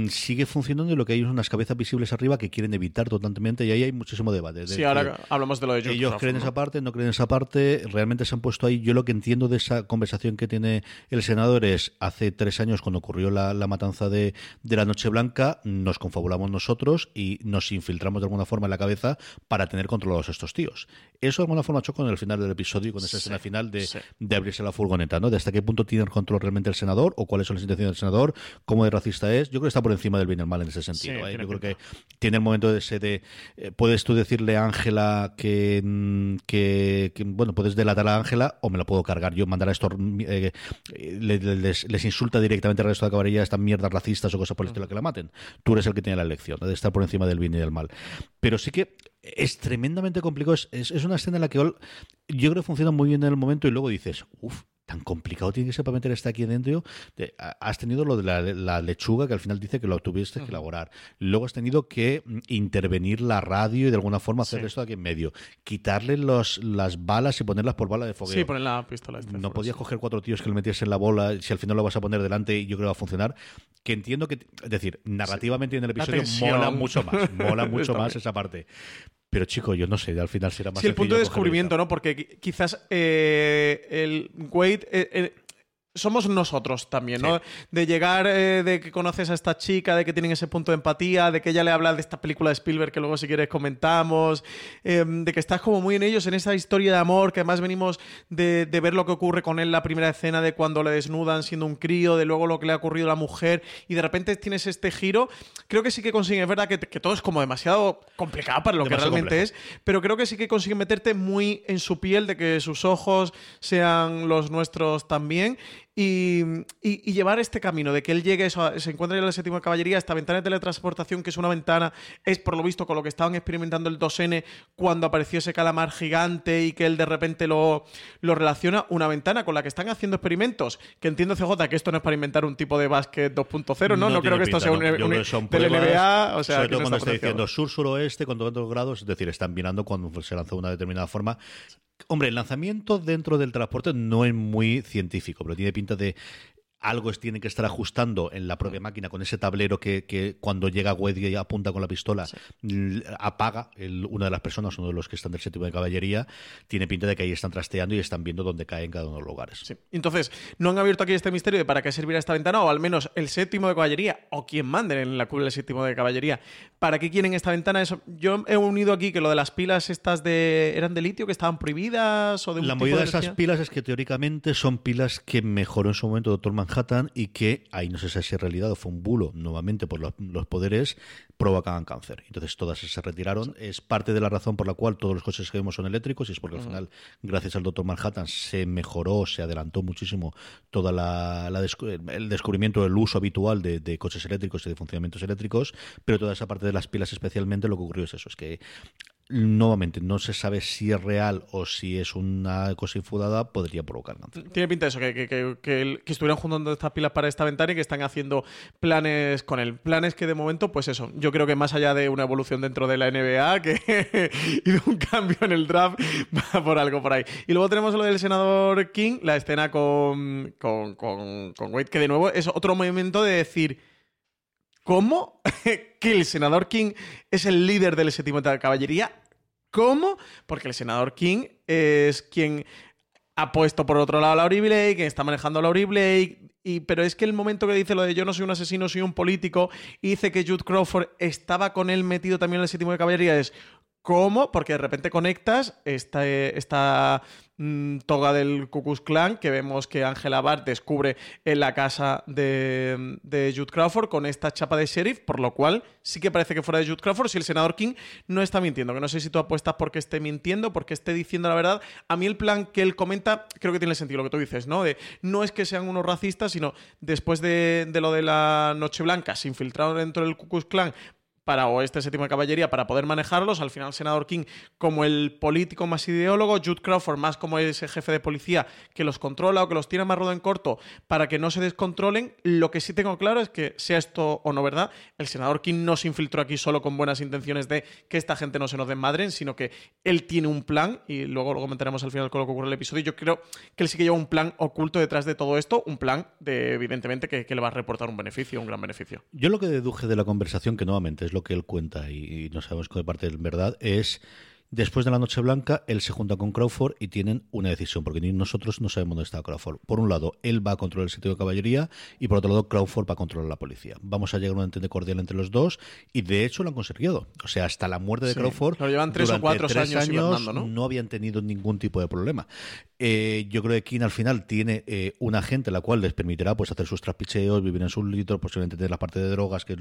sigue funcionando y lo que hay es unas cabezas visibles arriba que quieren evitar totalmente y ahí hay muchísimo debate. de Sí, ahora hablamos de lo de Jules Ellos creen ¿no? esa parte, no creen esa parte, realmente se han puesto ahí. Yo lo que entiendo de esa conversación que tiene el senador es hace tres años cuando ocurrió la, la matanza de, de la Noche Blanca, nos confabulamos nosotros y nos infiltramos de alguna forma en la cabeza para tener controlados a estos tíos. Eso de alguna forma choca con el final del episodio con esa escena final de, de abrirse la furgoneta, ¿no? De hasta qué punto tiene el control realmente el senador o cuáles son las intenciones del senador, cómo de racista es. Yo creo que está por encima del bien y el mal en ese sentido. Sí, ¿eh? Yo creo que tiene el momento de ese de eh, puedes tú decirle a Ángela que, mm, que, que, bueno puedes delatar a Ángela o me la puedo cargar yo mandar a estos eh, le- le- les, les insulta directamente al resto de la caballería estas mierdas racistas o cosas por el estilo que la maten tú eres el que tiene la elección de estar por encima del bien y del mal pero sí que es tremendamente complicado es, es, es una escena en la que yo creo que funciona muy bien en el momento y luego dices uff tan complicado tiene que ser para meter este aquí dentro. De- ha- has tenido lo de la, la lechuga que al final dice que lo tuviste que elaborar. Luego has tenido que mm, intervenir la radio y de alguna forma hacer Sí. esto aquí en medio. Quitarle los, las balas y ponerlas por bala de fogueo. Sí, ponen la pistola. esta de No podías sí. coger cuatro tíos que le metiesen la bola, si al final lo vas a poner delante, yo creo que va a funcionar. Que entiendo que, es decir, narrativamente en el episodio mola mucho más, mola [laughs] mucho más esa parte. Pero chico, yo no sé, al final será más Sí, el punto de descubrimiento, ¿no? Porque qui- quizás eh, el Wade. eh, somos nosotros también, ¿no? De llegar, eh, de que conoces a esta chica, de que tienen ese punto de empatía, de que ella le habla de esta película de Spielberg que luego si quieres comentamos, eh, de que estás como muy en ellos, en esa historia de amor, que además venimos de, de ver lo que ocurre con él la primera escena de cuando le desnudan siendo un crío, de luego lo que le ha ocurrido a la mujer, y de repente tienes este giro. Creo que sí que consiguen, es verdad que, que todo es como demasiado complicado para lo que realmente complejo. es, pero creo que sí que consiguen meterte muy en su piel, de que sus ojos sean los nuestros también. Y, y- y llevar este camino de que él llegue, eso, se encuentra en la séptima caballería, esta ventana de teletransportación, que es una ventana, es por lo visto con lo que estaban experimentando el 2N cuando apareció ese calamar gigante y que él de repente lo, lo relaciona, una ventana con la que están haciendo experimentos, que entiendo CJ que esto no es para inventar un tipo de básquet 2.0, ¿no? No, creo tiene que esto sea un, no. Un- creo que son del pruebas, NBA, o sea, sobre todo no cuando está diciendo sur-suroeste con tantos grados, es decir, están mirando cuando se lanzó de una determinada forma. Hombre, el lanzamiento dentro del transporte no es muy científico, pero tiene pinta de algo es, tiene que estar ajustando en la propia máquina con ese tablero que, que cuando llega Wedge y apunta con la pistola apaga el- una de las personas, uno de los que están del séptimo de caballería, tiene pinta de que ahí están trasteando y están viendo dónde caen cada uno de los lugares. Entonces, no han abierto aquí este misterio de para qué servirá esta ventana, o al menos el séptimo de caballería, o quien mande en la cúpula del séptimo de caballería. ¿Para qué quieren esta ventana? Eso, yo he unido aquí que lo de las pilas estas de. ¿Eran de litio que estaban prohibidas? O de un La tipo movida de esas pilas es que teóricamente son pilas que mejoró en su momento Doctor Manhattan y que, ahí no sé si es realidad o fue un bulo, nuevamente por los, los poderes, provocaban cáncer. Entonces todas se retiraron. Es parte de la razón por la cual todos los coches que vemos son eléctricos y es porque al final, gracias al Doctor Manhattan, se mejoró, se adelantó muchísimo toda la, la descu- el descubrimiento del uso habitual de, de coches eléctricos y de funcionamientos eléctricos, pero toda esa parte de las pilas especialmente lo que ocurrió es eso, es que nuevamente no se sabe si es real o si es una cosa infundada, podría provocar cáncer. Tiene pinta eso, que, que, que, que estuvieran juntando estas pilas para esta ventana y que están haciendo planes con él. Planes que de momento, pues eso, yo creo que más allá de una evolución dentro de la NBA [laughs] que, y de un cambio en el draft, [laughs] va por algo por ahí. Y luego tenemos lo del senador King, la escena con, con, con, con Wade, que de nuevo es otro movimiento de decir, ¿cómo [laughs] que el senador King es el líder del séptimo de la caballería? ¿Cómo? Porque el senador King es quien ha puesto por otro lado a Laurie Blake, está manejando a Laurie Blake. Y, pero es que el momento que dice lo de yo no soy un asesino, soy un político, y dice que Jude Crawford estaba con él metido también en el séptimo de caballería, es ¿cómo? Porque de repente conectas esta, mm, toga del Ku Klux Klan que vemos que Angela Barr descubre en la casa de, de Jude Crawford con esta chapa de sheriff, por lo cual sí que parece que fuera de Jude Crawford si el senador King no está mintiendo, que no sé si tú apuestas porque esté mintiendo, porque esté diciendo la verdad. A mí el plan que él comenta creo que tiene sentido lo que tú dices, ¿no? De no es que sean unos racistas, sino después de, de lo de la Noche Blanca, se infiltraron dentro del Ku Klux Klan para o este séptimo de caballería para poder manejarlos. Al final, senador King, como el político más ideólogo, Jude Crawford más como ese jefe de policía que los controla o que los tiene más rudo en corto para que no se descontrolen. Lo que sí tengo claro es que, sea esto o no verdad, el senador King no se infiltró aquí solo con buenas intenciones de que esta gente no se nos desmadren, sino que él tiene un plan y luego lo comentaremos al final con lo que ocurre en el episodio. Yo creo que él sí que lleva un plan oculto detrás de todo esto, un plan de, evidentemente, que, que le va a reportar un beneficio, un gran beneficio. Yo lo que deduje de la conversación, que nuevamente es lo que él cuenta y, y no sabemos qué parte es verdad, es después de la Noche Blanca, él se junta con Crawford y tienen una decisión, porque ni nosotros no sabemos dónde está Crawford. Por un lado, él va a controlar el sitio de caballería y por otro lado, Crawford va a controlar la policía. Vamos a llegar a un entente cordial entre los dos y de hecho lo han conseguido. O sea, hasta la muerte de Sí, Crawford, lo llevan tres o cuatro tres años ¿no? habían tenido ningún tipo de problema. Eh, yo creo que King al final tiene eh, un agente la cual les permitirá pues hacer sus trapicheos, vivir en sus litros, posiblemente tener la parte de drogas, que es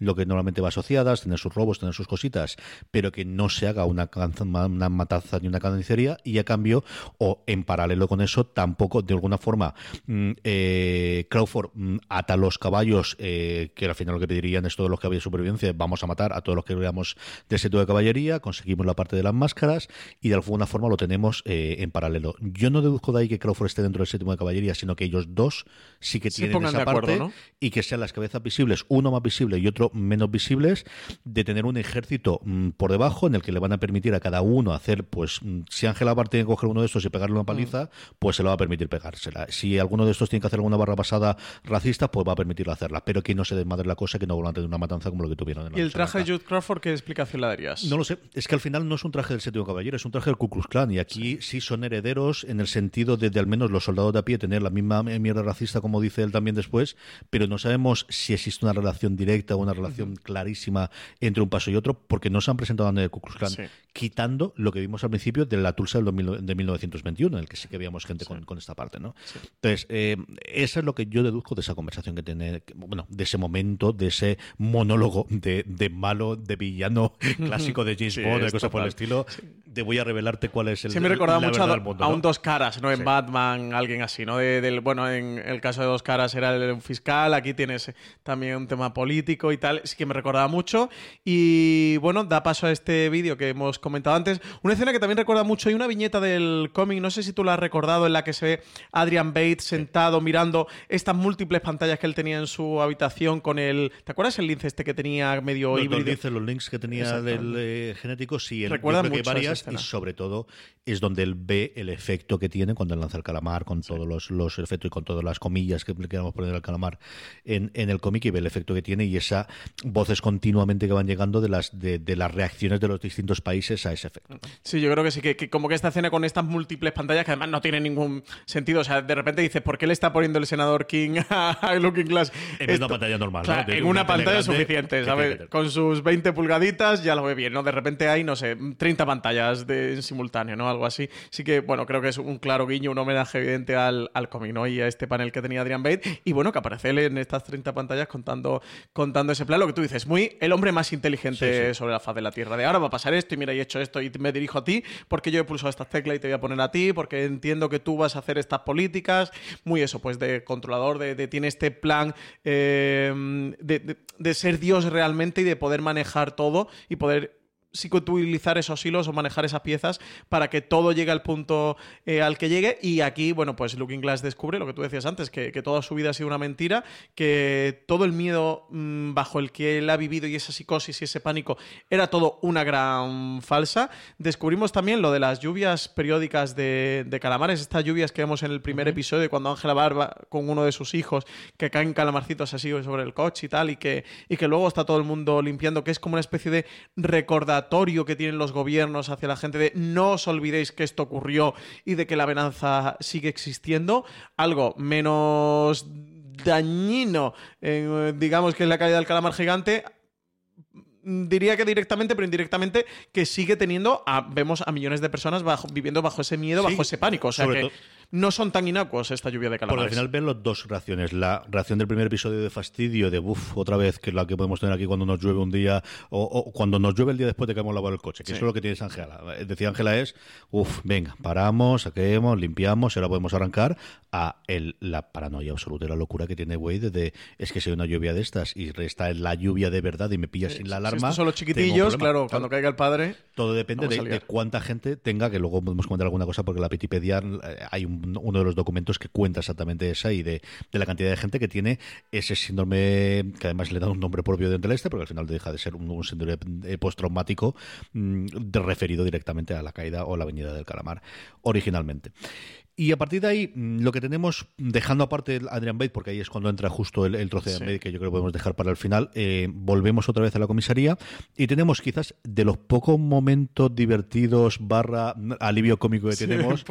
lo que normalmente va asociadas, tener sus robos, tener sus cositas, pero que no se haga una, una matanza ni una carnicería y a cambio, o en paralelo con eso, tampoco de alguna forma mm, eh, Crawford mm, ata los caballos, eh, que al final lo que pedirían es todos los caballos de supervivencia, vamos a matar a todos los que veamos de ese tipo de caballería, conseguimos la parte de las máscaras y de alguna forma lo tenemos eh, en paralelo. Yo no deduzco de ahí que Crawford esté dentro del séptimo de caballería, sino que ellos dos sí que tienen esa acuerdo, parte ¿no? y que sean las cabezas visibles, uno más visible y otro menos visibles, de tener un ejército mm, por debajo en el que le van a permitir a cada uno hacer, pues mm, si Ángela Bar tiene que coger uno de estos y pegarle una paliza, pues se le va a permitir pegársela. Si alguno de estos tiene que hacer alguna barra pasada racista, pues va a permitirle hacerla. Pero que no se desmadre la cosa, que no vuelvan a tener una matanza como lo que tuvieron en la ¿Y el traje de. Jude Crawford qué explicación le darías? No lo sé, es que al final no es un traje del séptimo caballero, es un traje del Ku Klux Klan y aquí sí, son herederos en el sentido de, de al menos los soldados de a pie tener la misma mierda racista como dice él también después, pero no sabemos si existe una relación directa o una relación clarísima entre un paso y otro porque no se han presentado en el Ku Klux Klan, Sí. Quitando lo que vimos al principio de la Tulsa del 2000 de 1921, en el que sí que veíamos gente con, con esta parte, ¿no? Entonces, eh, eso es lo que yo deduzco de esa conversación que tiene, bueno, de ese momento, de ese monólogo de, de malo, de villano [laughs] clásico de James Sí, Bond, de cosas por el estilo, de voy a revelarte cuál es el Sí, me recordaba mucho a, mundo, a ¿no? un dos caras, ¿no? En Sí. Batman, alguien así, ¿no? De- del, bueno, en el caso de dos caras era el, fiscal, aquí tienes también un tema político y tal. Sí que me recordaba mucho. Y bueno, da paso a este vídeo que hemos comentado antes. Una escena que también recuerda mucho y una viñeta del cómic, no sé si tú la has recordado, en la que se ve Adrian Bates sentado mirando estas múltiples pantallas que él tenía en su habitación con el. ¿Te acuerdas el lince este que tenía medio Los, los híbrido? linces, los links que tenía del eh, genético, sí, el, Recuerda que hay mucho varias y sobre todo es donde él ve el efecto que tiene cuando él lanza el calamar con todos los, los efectos y con todas las comillas que le queramos poner al calamar en, en el cómic y ve el efecto que tiene y esas voces continuamente que van llegando de las de, de las reacciones de los distintos países a ese efecto. Sí, yo creo que sí, que, que como que esta escena con estas múltiples pantallas que además no tiene ningún sentido. O sea, de repente dices, ¿por qué le está poniendo el senador King [laughs] a Looking Glass? En una pantalla normal, ¿no? Claro, en una pantalla es suficiente, ¿sabes? Con sus 20 pulgaditas ya lo ve bien, ¿no? De repente hay, no sé, 30 pantallas de, en simultáneo, ¿no? Algo así. Así que, bueno, creo que es un claro guiño, un homenaje evidente al, al cómic, ¿no? Y a este panel que tenía Adrian Bates. Y bueno, que aparece él en estas 30 pantallas contando, contando ese plan. Lo que tú dices, muy el hombre más inteligente sobre la faz de la Tierra. De ahora va a pasar esto y mira, he hecho esto y me dirijo a ti porque yo he pulsado estas teclas y te voy a poner a ti porque entiendo que tú vas a hacer estas políticas. Muy eso, pues de controlador, de, tiene este plan eh, de- de ser Dios realmente y de poder manejar todo y poder psicotuilizar esos hilos o manejar esas piezas para que todo llegue al punto eh, al que llegue y aquí, bueno, pues Looking Glass descubre lo que tú decías antes, que, que toda su vida ha sido una mentira, que todo el miedo mm, bajo el que él ha vivido y esa psicosis y ese pánico era todo una gran falsa. Descubrimos también lo de las lluvias periódicas de, de calamares, estas lluvias que vemos en el primer episodio cuando Ángela Barba con uno de sus hijos que caen calamarcitos así sobre el coche y tal y que, y que luego está todo el mundo limpiando, que es como una especie de recordatorio que tienen los gobiernos hacia la gente de no os olvidéis que esto ocurrió y de que la venganza sigue existiendo. Algo menos dañino, eh, digamos que es la caída del calamar gigante, diría que directamente, pero indirectamente, que sigue teniendo, a- vemos a millones de personas bajo- viviendo bajo ese miedo, Sí, bajo ese pánico. O sea que no son tan inacuos esta lluvia de calamares. al final ven las dos reacciones. La reacción del primer episodio de fastidio, de uff, otra vez, que es la que podemos tener aquí cuando nos llueve un día, o, o cuando nos llueve el día después de que hemos lavado el coche, que Sí. eso es lo que tienes Ángela. Es decir, Ángela es, uff, venga, paramos, saquemos, limpiamos, y ahora podemos arrancar a el, la paranoia absoluta y la locura que tiene Wade de, es que si hay una lluvia de estas y está en la lluvia de verdad y me pillas sin la Si alarma. estos son los chiquitillos, claro, cuando caiga el padre. Todo depende de, de cuánta gente tenga, que luego podemos comentar alguna cosa, porque la Wikipedia eh, hay un- uno de los documentos que cuenta exactamente esa y de, de la cantidad de gente que tiene ese síndrome, que además le da un nombre propio dentro del este, porque al final deja de ser un, síndrome eh, postraumático mm, de- referido directamente a la caída o la venida del calamar originalmente. Y a partir de ahí, mm, lo que tenemos, dejando aparte Adrian Bate, porque ahí es cuando entra justo el, el trozo de Sí. Adrian Bate, que yo creo que podemos dejar para el final, eh, volvemos otra vez a la comisaría y tenemos quizás de los pocos momentos divertidos barra mm, alivio cómico que Sí, [laughs] tenemos,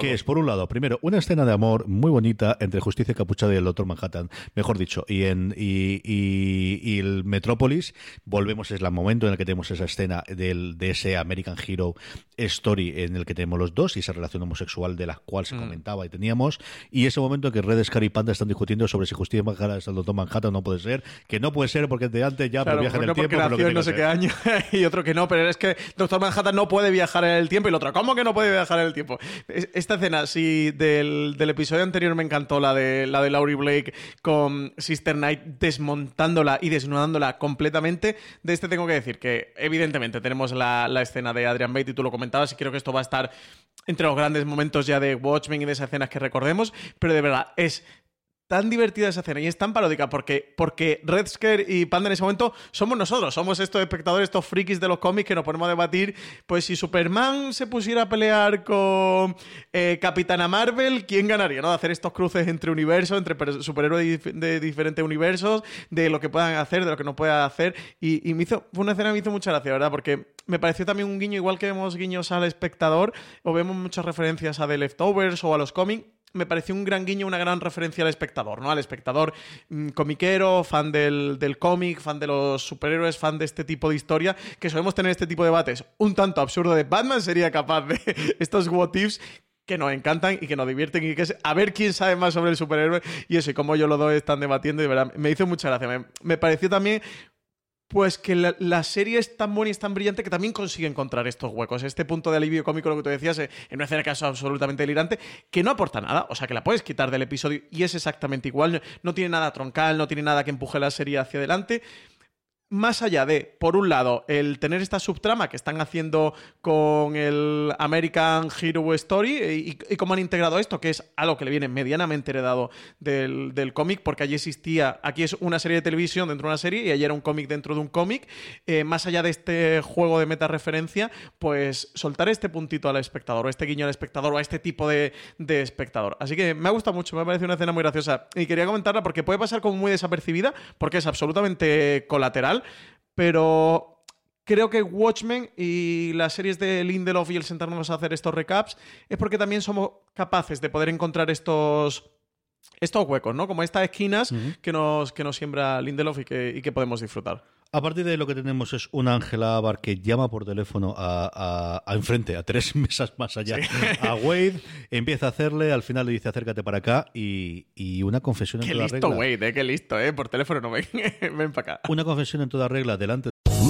que es, por un lado, primero, una escena de amor muy bonita entre Justicia Capuchada y el Doctor Manhattan, mejor dicho, y en y, y- y el Metrópolis, volvemos, es el momento en el que tenemos esa escena del, de ese American Hero Story en el que tenemos los dos y esa relación homosexual de la cual se comentaba y teníamos, y ese momento en que Red Scar y Panda están discutiendo sobre si Justicia Manhattan es el Doctor Manhattan no puede ser, que no puede ser porque de antes ya Claro, por viaje en el tiempo, por lo que no sé qué año [laughs] y otro que no, pero es que Doctor Manhattan no puede viajar en el tiempo y el otro, ¿cómo que no puede viajar en el tiempo? Es- Esta escena, sí, del, del episodio anterior me encantó, la de, la de Laurie Blake con Sister Knight desmontándola y desnudándola completamente. De este tengo que decir que, evidentemente, tenemos la, la escena de Adrian Bate y tú lo comentabas y creo que esto va a estar entre los grandes momentos ya de Y de esas escenas que recordemos, pero de verdad es tan divertida esa escena y es tan paródica porque, porque Red y Panda en ese momento somos nosotros, somos estos espectadores, estos frikis de los cómics que nos ponemos a debatir. Pues si Superman se pusiera a pelear con eh, Capitana Marvel, ¿quién ganaría? ¿no? Hacer estos cruces entre universos, entre per- superhéroes de, dif- de diferentes universos, de lo que puedan hacer, de lo que no puedan hacer. Y, y me hizo, fue una escena que me hizo mucha gracia, ¿verdad? Porque me pareció también un guiño, igual que vemos guiños al espectador, o vemos muchas referencias a The Leftovers o a los cómics me pareció un gran guiño, una gran referencia al espectador, ¿no? Al espectador mm, comiquero, fan del, del cómic, fan de los superhéroes, fan de este tipo de historia, que solemos tener este tipo de debates un tanto absurdo de Batman sería capaz de [laughs] estos what ifs que nos encantan y que nos divierten y que es a ver quién sabe más sobre el superhéroe y eso, y cómo ellos los dos están debatiendo, y de verdad, me hizo mucha gracia. Me pareció también pues que la, serie es tan buena y es tan brillante que también consigue encontrar estos huecos, este punto de alivio cómico, lo que tú decías, eh, en una escena absolutamente delirante, que no aporta nada, o sea, que la puedes quitar del episodio y es exactamente igual, no tiene nada troncal, no tiene nada que empuje la serie hacia adelante. Más allá de, por un lado, el tener esta subtrama que están haciendo con el American Hero Story y, cómo han integrado esto, que es algo que le viene medianamente heredado del, del cómic, porque allí existía, aquí es una serie de televisión dentro de una serie y allí era un cómic dentro de un cómic. Eh, más allá de este juego de meta-referencia, pues soltar este puntito al espectador, o este guiño al espectador, o a este tipo de, de espectador. Así que me ha gustado mucho, me ha parecido una escena muy graciosa. Y quería comentarla porque puede pasar como muy desapercibida, porque es absolutamente colateral, pero creo que Watchmen y las series de Lindelof y el sentarnos a hacer estos recaps es porque también somos capaces de poder encontrar estos estos huecos, ¿no? Como estas esquinas que, nos, que nos siembra Lindelof y que, y que podemos disfrutar. A partir de lo que tenemos es una Ángela Abar que llama por teléfono a, a- a enfrente, a tres [laughs] mesas más allá, a Wade, empieza a hacerle, al final le dice acércate para acá y, y una confesión en Qué toda listo, regla. Wade, ¿eh? Qué listo, ¿eh? Por teléfono no ven, [laughs] ven para acá. Una confesión en toda regla delante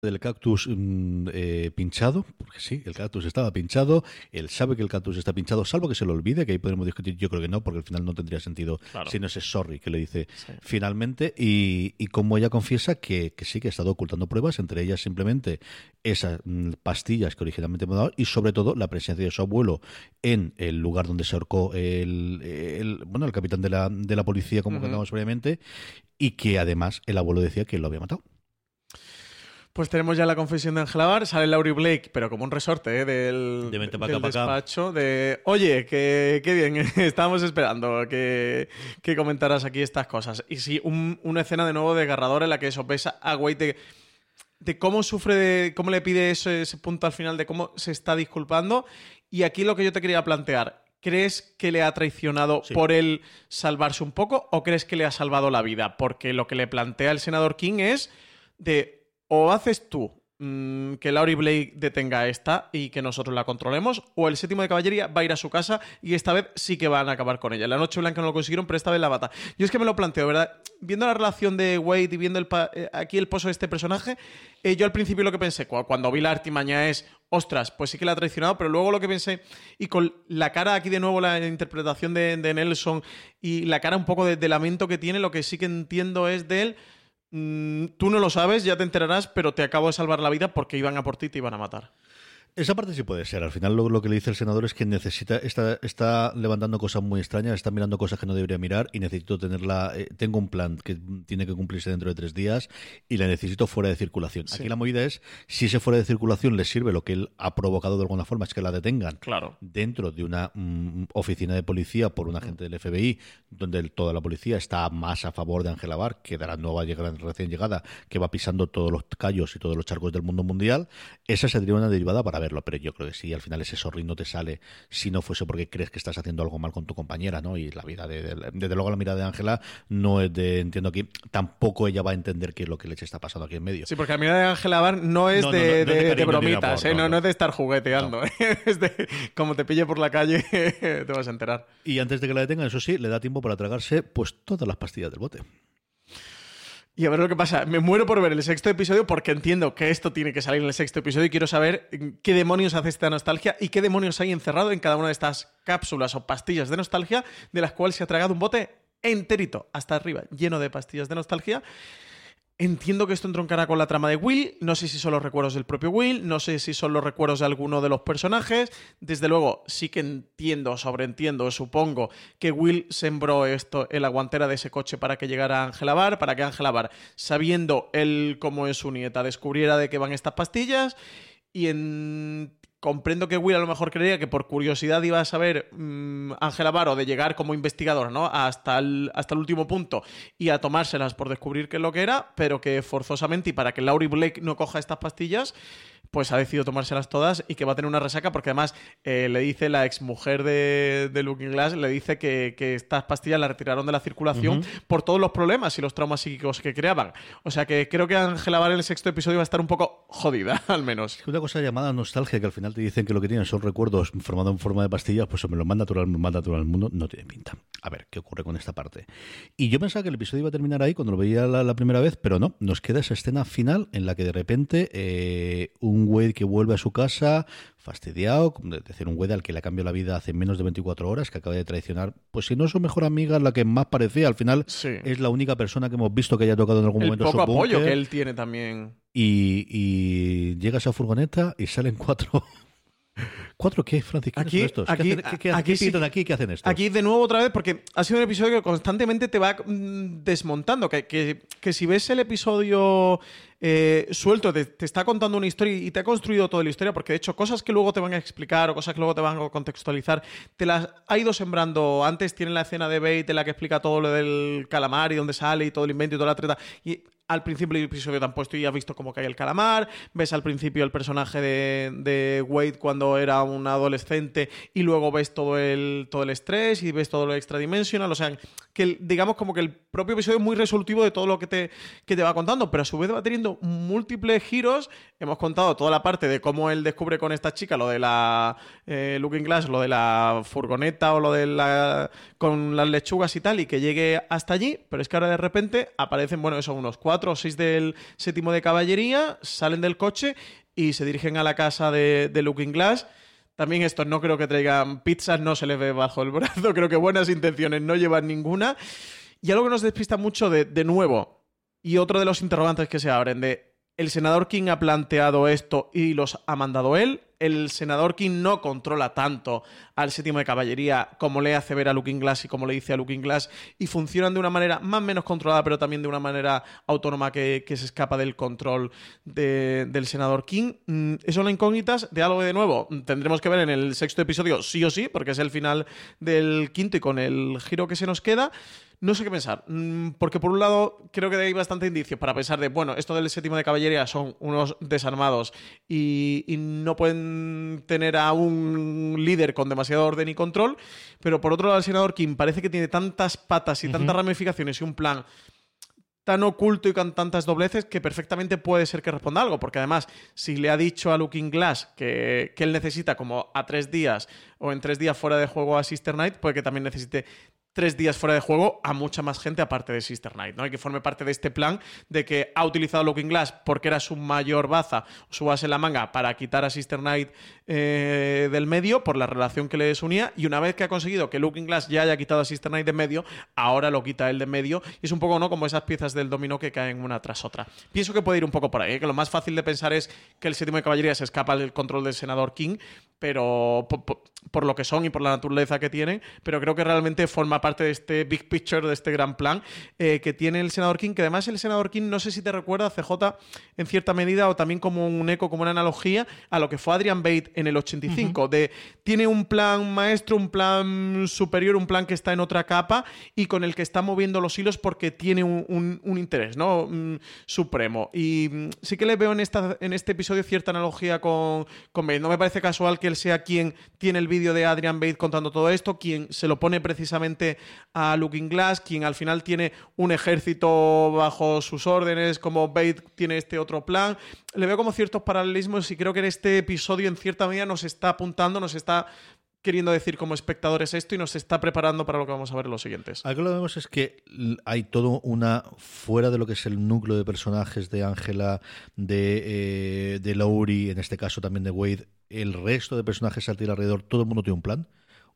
Del cactus mm, eh, pinchado, porque sí, el cactus estaba pinchado, él sabe que el cactus está pinchado, salvo que se lo olvide, que ahí podemos discutir, yo creo que no, porque al final no tendría sentido Claro. si no ese sorry que le dice finalmente, y, y como ella confiesa que, que sí, que ha estado ocultando pruebas, entre ellas simplemente esas mm, pastillas que originalmente me ha dado, y sobre todo la presencia de su abuelo en el lugar donde se ahorcó el, el- bueno, el capitán de la, de la policía, como Ujú. contamos previamente, y que además el abuelo decía que lo había matado. Pues tenemos ya la confesión de Angela Barr, sale Laurie Blake, pero como un resorte ¿eh? del, De del despacho, de oye, que bien, [laughs] estábamos esperando que, que comentaras aquí estas cosas. Y sí, un- una escena de nuevo desgarradora en la que sopesa a Wade de, de cómo sufre, de cómo le pide ese, ese punto al final, de cómo se está disculpando. Y aquí lo que yo te quería plantear, ¿crees que le ha traicionado por él salvarse un poco o crees que le ha salvado la vida? Porque lo que le plantea el senador King es de o haces tú mm, que Laurie Blake detenga esta y que nosotros la controlemos, o el séptimo de caballería va a ir a su casa y esta vez sí que van a acabar con ella. La Noche Blanca no lo consiguieron, pero esta vez la bata. Yo es que me lo planteo, ¿verdad? Viendo la relación de Wade y viendo el pa- eh, aquí el pozo de este personaje, eh, yo al principio lo que pensé, cu- cuando vi la artimaña es, ostras, pues sí que la ha traicionado, pero luego lo que pensé, y con la cara aquí de nuevo, la interpretación de, de Nelson y la cara un poco de, de lamento que tiene, lo que sí que entiendo es de él. Mm, tú no lo sabes, ya te enterarás, pero te acabo de salvar la vida porque iban a por ti y te iban a matar. Esa parte sí puede ser. Al final lo, lo que le dice el senador es que necesita, está, está levantando cosas muy extrañas, está mirando cosas que no debería mirar y necesito tenerla. eh, tengo un plan que tiene que cumplirse dentro de tres días y la necesito fuera de circulación. Sí. Aquí la movida es si ese fuera de circulación le sirve lo que él ha provocado de alguna forma, es que la detengan Claro. dentro de una mm, oficina de policía por un agente del FBI, donde el- toda la policía está más a favor de Angela Barr, que de la nueva llegada, recién llegada, que va pisando todos los callos y todos los charcos del mundo mundial. Esa sería una derivada para ver verlo, pero yo creo que sí, al final ese sorrín no te sale si no fuese porque crees que estás haciendo algo mal con tu compañera, ¿no? Y la vida de, de- desde luego la mirada de Ángela no es de, entiendo que tampoco ella va a entender qué es lo que le está pasando aquí en medio. Sí, porque la mirada de Ángela Bar no es de, bromitas, ¿eh? no, es de estar jugueteando. ¿eh? [laughs] es de como te pille por la calle, [laughs] te vas a enterar. Y antes de que la detengan, eso sí, le da tiempo para tragarse pues todas las pastillas del bote. Y a ver lo que pasa. Me muero por ver el sexto episodio porque entiendo que esto tiene que salir en el sexto episodio y quiero saber qué demonios hace esta nostalgia y qué demonios hay encerrado en cada una de estas cápsulas o pastillas de nostalgia de las cuales se ha tragado un bote enterito hasta arriba, lleno de pastillas de nostalgia. Entiendo que esto entroncará con la trama de Will. No sé si son los recuerdos del propio Will. No sé si son los recuerdos de alguno de los personajes. Desde luego, sí que entiendo, sobreentiendo, supongo que Will sembró esto en la guantera de ese coche para que llegara Ángela Bar, para que Ángela Bar, sabiendo él cómo es su nieta, descubriera de qué van estas pastillas. Y en comprendo que Will a lo mejor creía que por curiosidad iba a saber mm, Ángela Baro de llegar como investigadora, ¿no? Hasta el, hasta el último punto y a tomárselas por descubrir qué es lo que era, pero que forzosamente y para que Laurie Blake no coja estas pastillas, pues ha decidido tomárselas todas y que va a tener una resaca porque además eh, le dice la exmujer de, de Looking Glass, le dice que, que estas pastillas las retiraron de la circulación Ujú. por todos los problemas y los traumas psíquicos que creaban. O sea que creo que Ángela Bar en el sexto episodio va a estar un poco jodida, [laughs] al menos. Una cosa llamada nostalgia, que al final te dicen que lo que tienen son recuerdos formados en forma de pastillas, pues hombre, lo más natural, lo más natural del mundo no tiene pinta. A ver, ¿qué ocurre con esta parte? Y yo pensaba que el episodio iba a terminar ahí cuando lo veía la, la primera vez, pero no, nos queda esa escena final en la que de repente eh, un Wade que vuelve a su casa fastidiado, es decir, un Wade al que le cambió la vida hace menos de 24 horas, que acaba de traicionar, pues si no su mejor amiga, la que más parecía, al final es la única persona que hemos visto que haya tocado en algún El momento poco su apoyo que él tiene también. Y, y llega a esa furgoneta y salen cuatro. ¿Cuatro qué, Francis? ¿Quiénes Aquí, estos? ¿Qué aquí, hacen- qué- qué- aquí qué sí- aquí? ¿Qué hacen estos? Aquí de nuevo otra vez, porque ha sido un episodio que constantemente te va mm, desmontando. Que, que- que si ves el episodio eh, suelto, te, te está contando una historia y te ha construido toda la historia, porque de hecho cosas que luego te van a explicar o cosas que luego te van a contextualizar, te las ha ido sembrando. Antes tienen la escena de Bait en la que explica todo lo del calamar y dónde sale y todo el invento y toda la treta. Y al principio del episodio te han puesto y has visto cómo cae el calamar. Ves al principio el personaje de, de Wade cuando era un adolescente y luego ves todo el, todo el estrés y ves todo lo extradimensional. O sea, que digamos como que el propio episodio es muy resolutivo de todo lo que te, que te va contando, pero a su vez va teniendo múltiples giros. Hemos contado toda la parte de cómo él descubre con esta chica lo de la eh, Looking Glass, lo de la furgoneta o lo de la. con las lechugas y tal, y que llegue hasta allí, pero es que ahora de repente aparecen, bueno, eso, unos cuatro o seis del séptimo de caballería, salen del coche y se dirigen a la casa de Looking Glass. También estos no creo que traigan pizzas, no se les ve bajo el brazo, [laughs] creo que buenas intenciones no llevan ninguna. Y algo que nos despista mucho de, de nuevo, y otro de los interrogantes que se abren, de el senador King ha planteado esto y los ha mandado él. El senador King no controla tanto al séptimo de caballería como le hace ver a Looking Glass y como le dice a Looking Glass y funcionan de una manera más o menos controlada pero también de una manera autónoma que, que se escapa del control de- del senador King. Mm, Son las incógnitas de algo de nuevo. Tendremos que ver en el sexto episodio sí o sí porque es el final del quinto y con el giro que se nos queda. No sé qué pensar, mm, porque por un lado creo que hay bastante indicios para pensar de, bueno, esto del séptimo de caballería son unos desarmados y, y no pueden tener a un líder con demasiado orden y control, pero por otro lado el senador Kim parece que tiene tantas patas y tantas ramificaciones y un plan tan oculto y con tantas dobleces que perfectamente puede ser que responda algo, porque además, si le ha dicho a Looking Glass que, que él necesita como a tres días o en tres días fuera de juego a Sister Knight, puede que también necesite tres días fuera de juego a mucha más gente aparte de Sister Knight, ¿no? Y que forme parte de este plan de que ha utilizado Looking Glass porque era su mayor baza, su base en la manga para quitar a Sister Knight eh, del medio por la relación que les unía y una vez que ha conseguido que Looking Glass ya haya quitado a Sister Knight de medio, ahora lo quita él de medio y es un poco, ¿no? Como esas piezas del dominó que caen una tras otra. Pienso que puede ir un poco por ahí, ¿eh? que lo más fácil de pensar es que el séptimo de caballería se escapa del control del senador King, pero po- po- por, lo que son y por la naturaleza que tienen, pero creo que realmente forma parte de este big picture, de este gran plan eh, que tiene el senador King, que además el senador King, no sé si te recuerda, CJ, en cierta medida, o también como un eco, como una analogía a lo que fue Adrian Bate en el 85, de tiene un plan maestro, un plan superior, un plan que está en otra capa y con el que está moviendo los hilos porque tiene un, un- un interés, ¿no? Mm, supremo. Y mm, sí que le veo en, esta, en este episodio cierta analogía con, con Bate. No me parece casual que él sea quien tiene el vídeo de Adrian Bate contando todo esto, quien se lo pone precisamente a Looking Glass, quien al final tiene un ejército bajo sus órdenes, como Bate tiene este otro plan. Le veo como ciertos paralelismos y creo que en este episodio en cierta nos está apuntando, nos está queriendo decir como espectadores esto y nos está preparando para lo que vamos a ver en los siguientes. Aquí lo vemos es que hay todo una, fuera de lo que es el núcleo de personajes de Ángela, de, eh, de Laurie, en este caso también de Wade, el resto de personajes al alrededor, todo el mundo tiene un plan.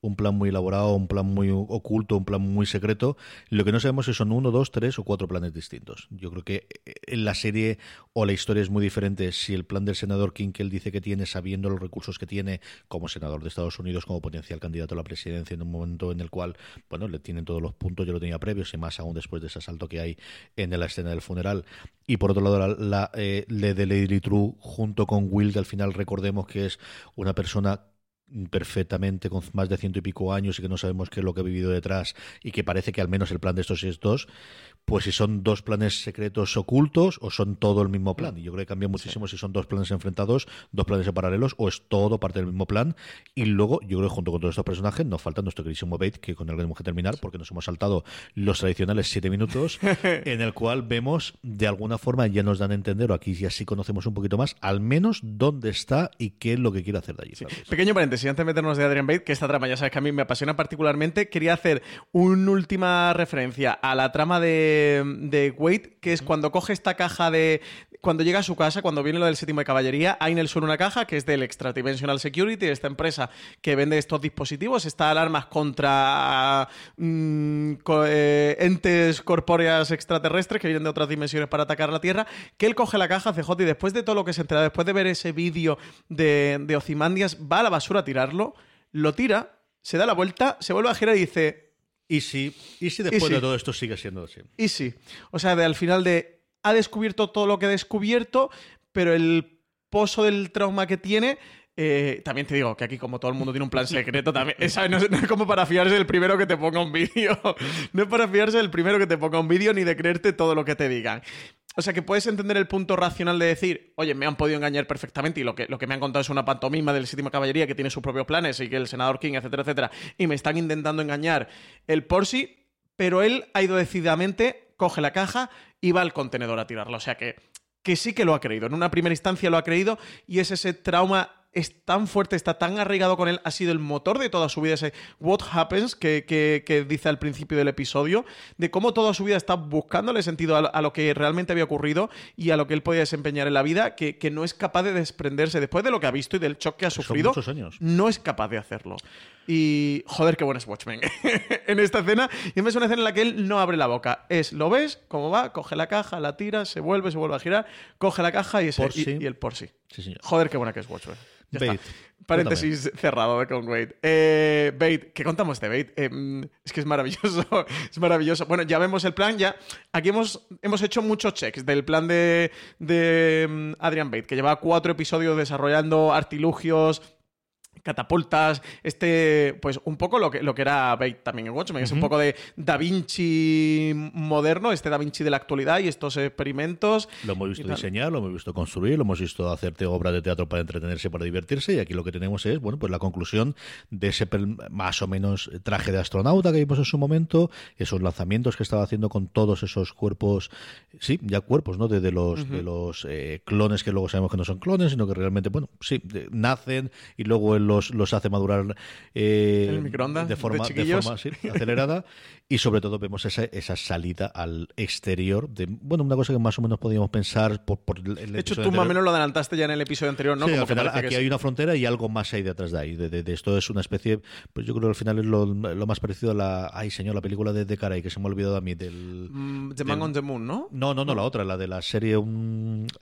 Un plan muy elaborado, un plan muy oculto, un plan muy secreto. Lo que no sabemos es si son uno, dos, tres o cuatro planes distintos. Yo creo que eh, en la serie o la historia es muy diferente si el plan del senador King que él dice que tiene, sabiendo los recursos que tiene como senador de Estados Unidos, como potencial candidato a la presidencia en un momento en el cual, bueno, le tienen todos los puntos, yo lo tenía previos y más aún después de ese asalto que hay en la escena del funeral. Y por otro lado, la, eh, de Lady True junto con Will, que al final recordemos que es una persona perfectamente con más de ciento y pico años y que no sabemos qué es lo que ha vivido detrás y que parece que al menos el plan de estos es dos, pues si son dos planes secretos ocultos o son todo el mismo plan. Y yo creo que cambia muchísimo si son dos planes enfrentados, dos planes en paralelos o es todo parte del mismo plan. Y luego, yo creo que junto con todos estos personajes nos falta nuestro queridísimo Bate, que con el que tenemos que terminar porque nos hemos saltado los tradicionales siete minutos, [laughs] en el cual vemos de alguna forma ya nos dan a entender, o aquí ya sí conocemos un poquito más, al menos dónde está y qué es lo que quiere hacer de allí. Pequeño paréntesis, antes de meternos de Adrian Bate, que esta trama ya sabes que a mí me apasiona particularmente, quería hacer una última referencia a la trama de, de Wade, que es cuando coge esta caja de... Cuando llega a su casa, cuando viene lo del séptimo de caballería, hay en el suelo una caja que es del Extra Dimensional Security, esta empresa que vende estos dispositivos, estas alarmas contra mm, co- eh, entes corpóreas extraterrestres que vienen de otras dimensiones para atacar la Tierra, que él coge la caja CJ y después de todo lo que se entera, después de ver ese vídeo de, de Ozymandias, va a la basura a tirarlo, lo tira, se da la vuelta, se vuelve a girar y dice, Y si, y si después si- de todo esto sigue siendo así. y sí. O sea, de al final de ha descubierto todo lo que ha descubierto, pero el pozo del trauma que tiene. eh, también te digo que aquí, como todo el mundo tiene un plan [laughs] secreto, también. esa no, es, no es como para fiarse del primero que te ponga un vídeo. [laughs] No es para fiarse del primero que te ponga un vídeo ni de creerte todo lo que te digan. O sea que puedes entender el punto racional de decir, oye, me han podido engañar perfectamente y lo que, lo que me han contado es una pantomima del séptimo caballería que tiene sus propios planes y que el senador King, etcétera, etcétera, y me están intentando engañar el por sí, pero él ha ido decididamente, coge la caja y va al contenedor a tirarla. O sea que, que sí que lo ha creído. En una primera instancia lo ha creído y es ese trauma es tan fuerte, está tan arraigado con él, ha sido el motor de toda su vida, ese what happens que, que- que dice al principio del episodio, de cómo toda su vida está buscándole sentido a, a lo que realmente había ocurrido y a lo que él podía desempeñar en la vida, que, que no es capaz de desprenderse después de lo que ha visto y del shock que ha sufrido. muchos años. No es capaz de hacerlo. Y joder, qué bueno es Watchmen [laughs] en esta escena. Y es una escena en la que él no abre la boca. Es, lo ves, cómo va, coge la caja, la tira, se vuelve, se vuelve a girar, coge la caja y, ese, Por y- sí. y el por sí. Sí, señor. Joder, qué buena que es Watchmen. Ya Bate. está. Paréntesis cerrado de con Wade. Eh, Bate, ¿qué contamos de Bate? Eh, mm, es que es maravilloso. [laughs] es maravilloso. Bueno, ya vemos el plan. Ya aquí hemos, hemos hecho muchos checks del plan de, de mm, Adrian Bate, que lleva cuatro episodios desarrollando artilugios catapultas, este, pues un poco lo que, lo que era Bate también en Watchmen, es un poco de Da Vinci moderno, este Da Vinci de la actualidad y estos experimentos. Lo hemos visto diseñar, lo hemos visto construir, lo hemos visto hacerte obra de teatro para entretenerse, para divertirse, y aquí lo que tenemos es, bueno, pues la conclusión de ese más o menos traje de astronauta que vimos en su momento, esos lanzamientos que estaba haciendo con todos esos cuerpos, sí, ya cuerpos, ¿no? De, de los, de los eh, clones que luego sabemos que no son clones, sino que realmente, bueno, sí, de- nacen y luego él los, los hace madurar eh, el microondas, de de forma, de chiquillos. forma sí, [laughs] acelerada y sobre todo vemos esa, esa salida al exterior de, bueno, una cosa que más o menos podíamos pensar por, por el, el De hecho, tú más o menos lo adelantaste ya en el episodio anterior, ¿no? Sí, Como al que final que aquí es- hay una frontera y algo más hay detrás de ahí. De, de- de esto es una especie, pues yo creo que al final es lo, lo más parecido a la, ay señor, la película de, de Caray, que se me ha olvidado a mí, del... Mm, The Man del- on the Moon, ¿no? No, no, no, la otra, la de la serie,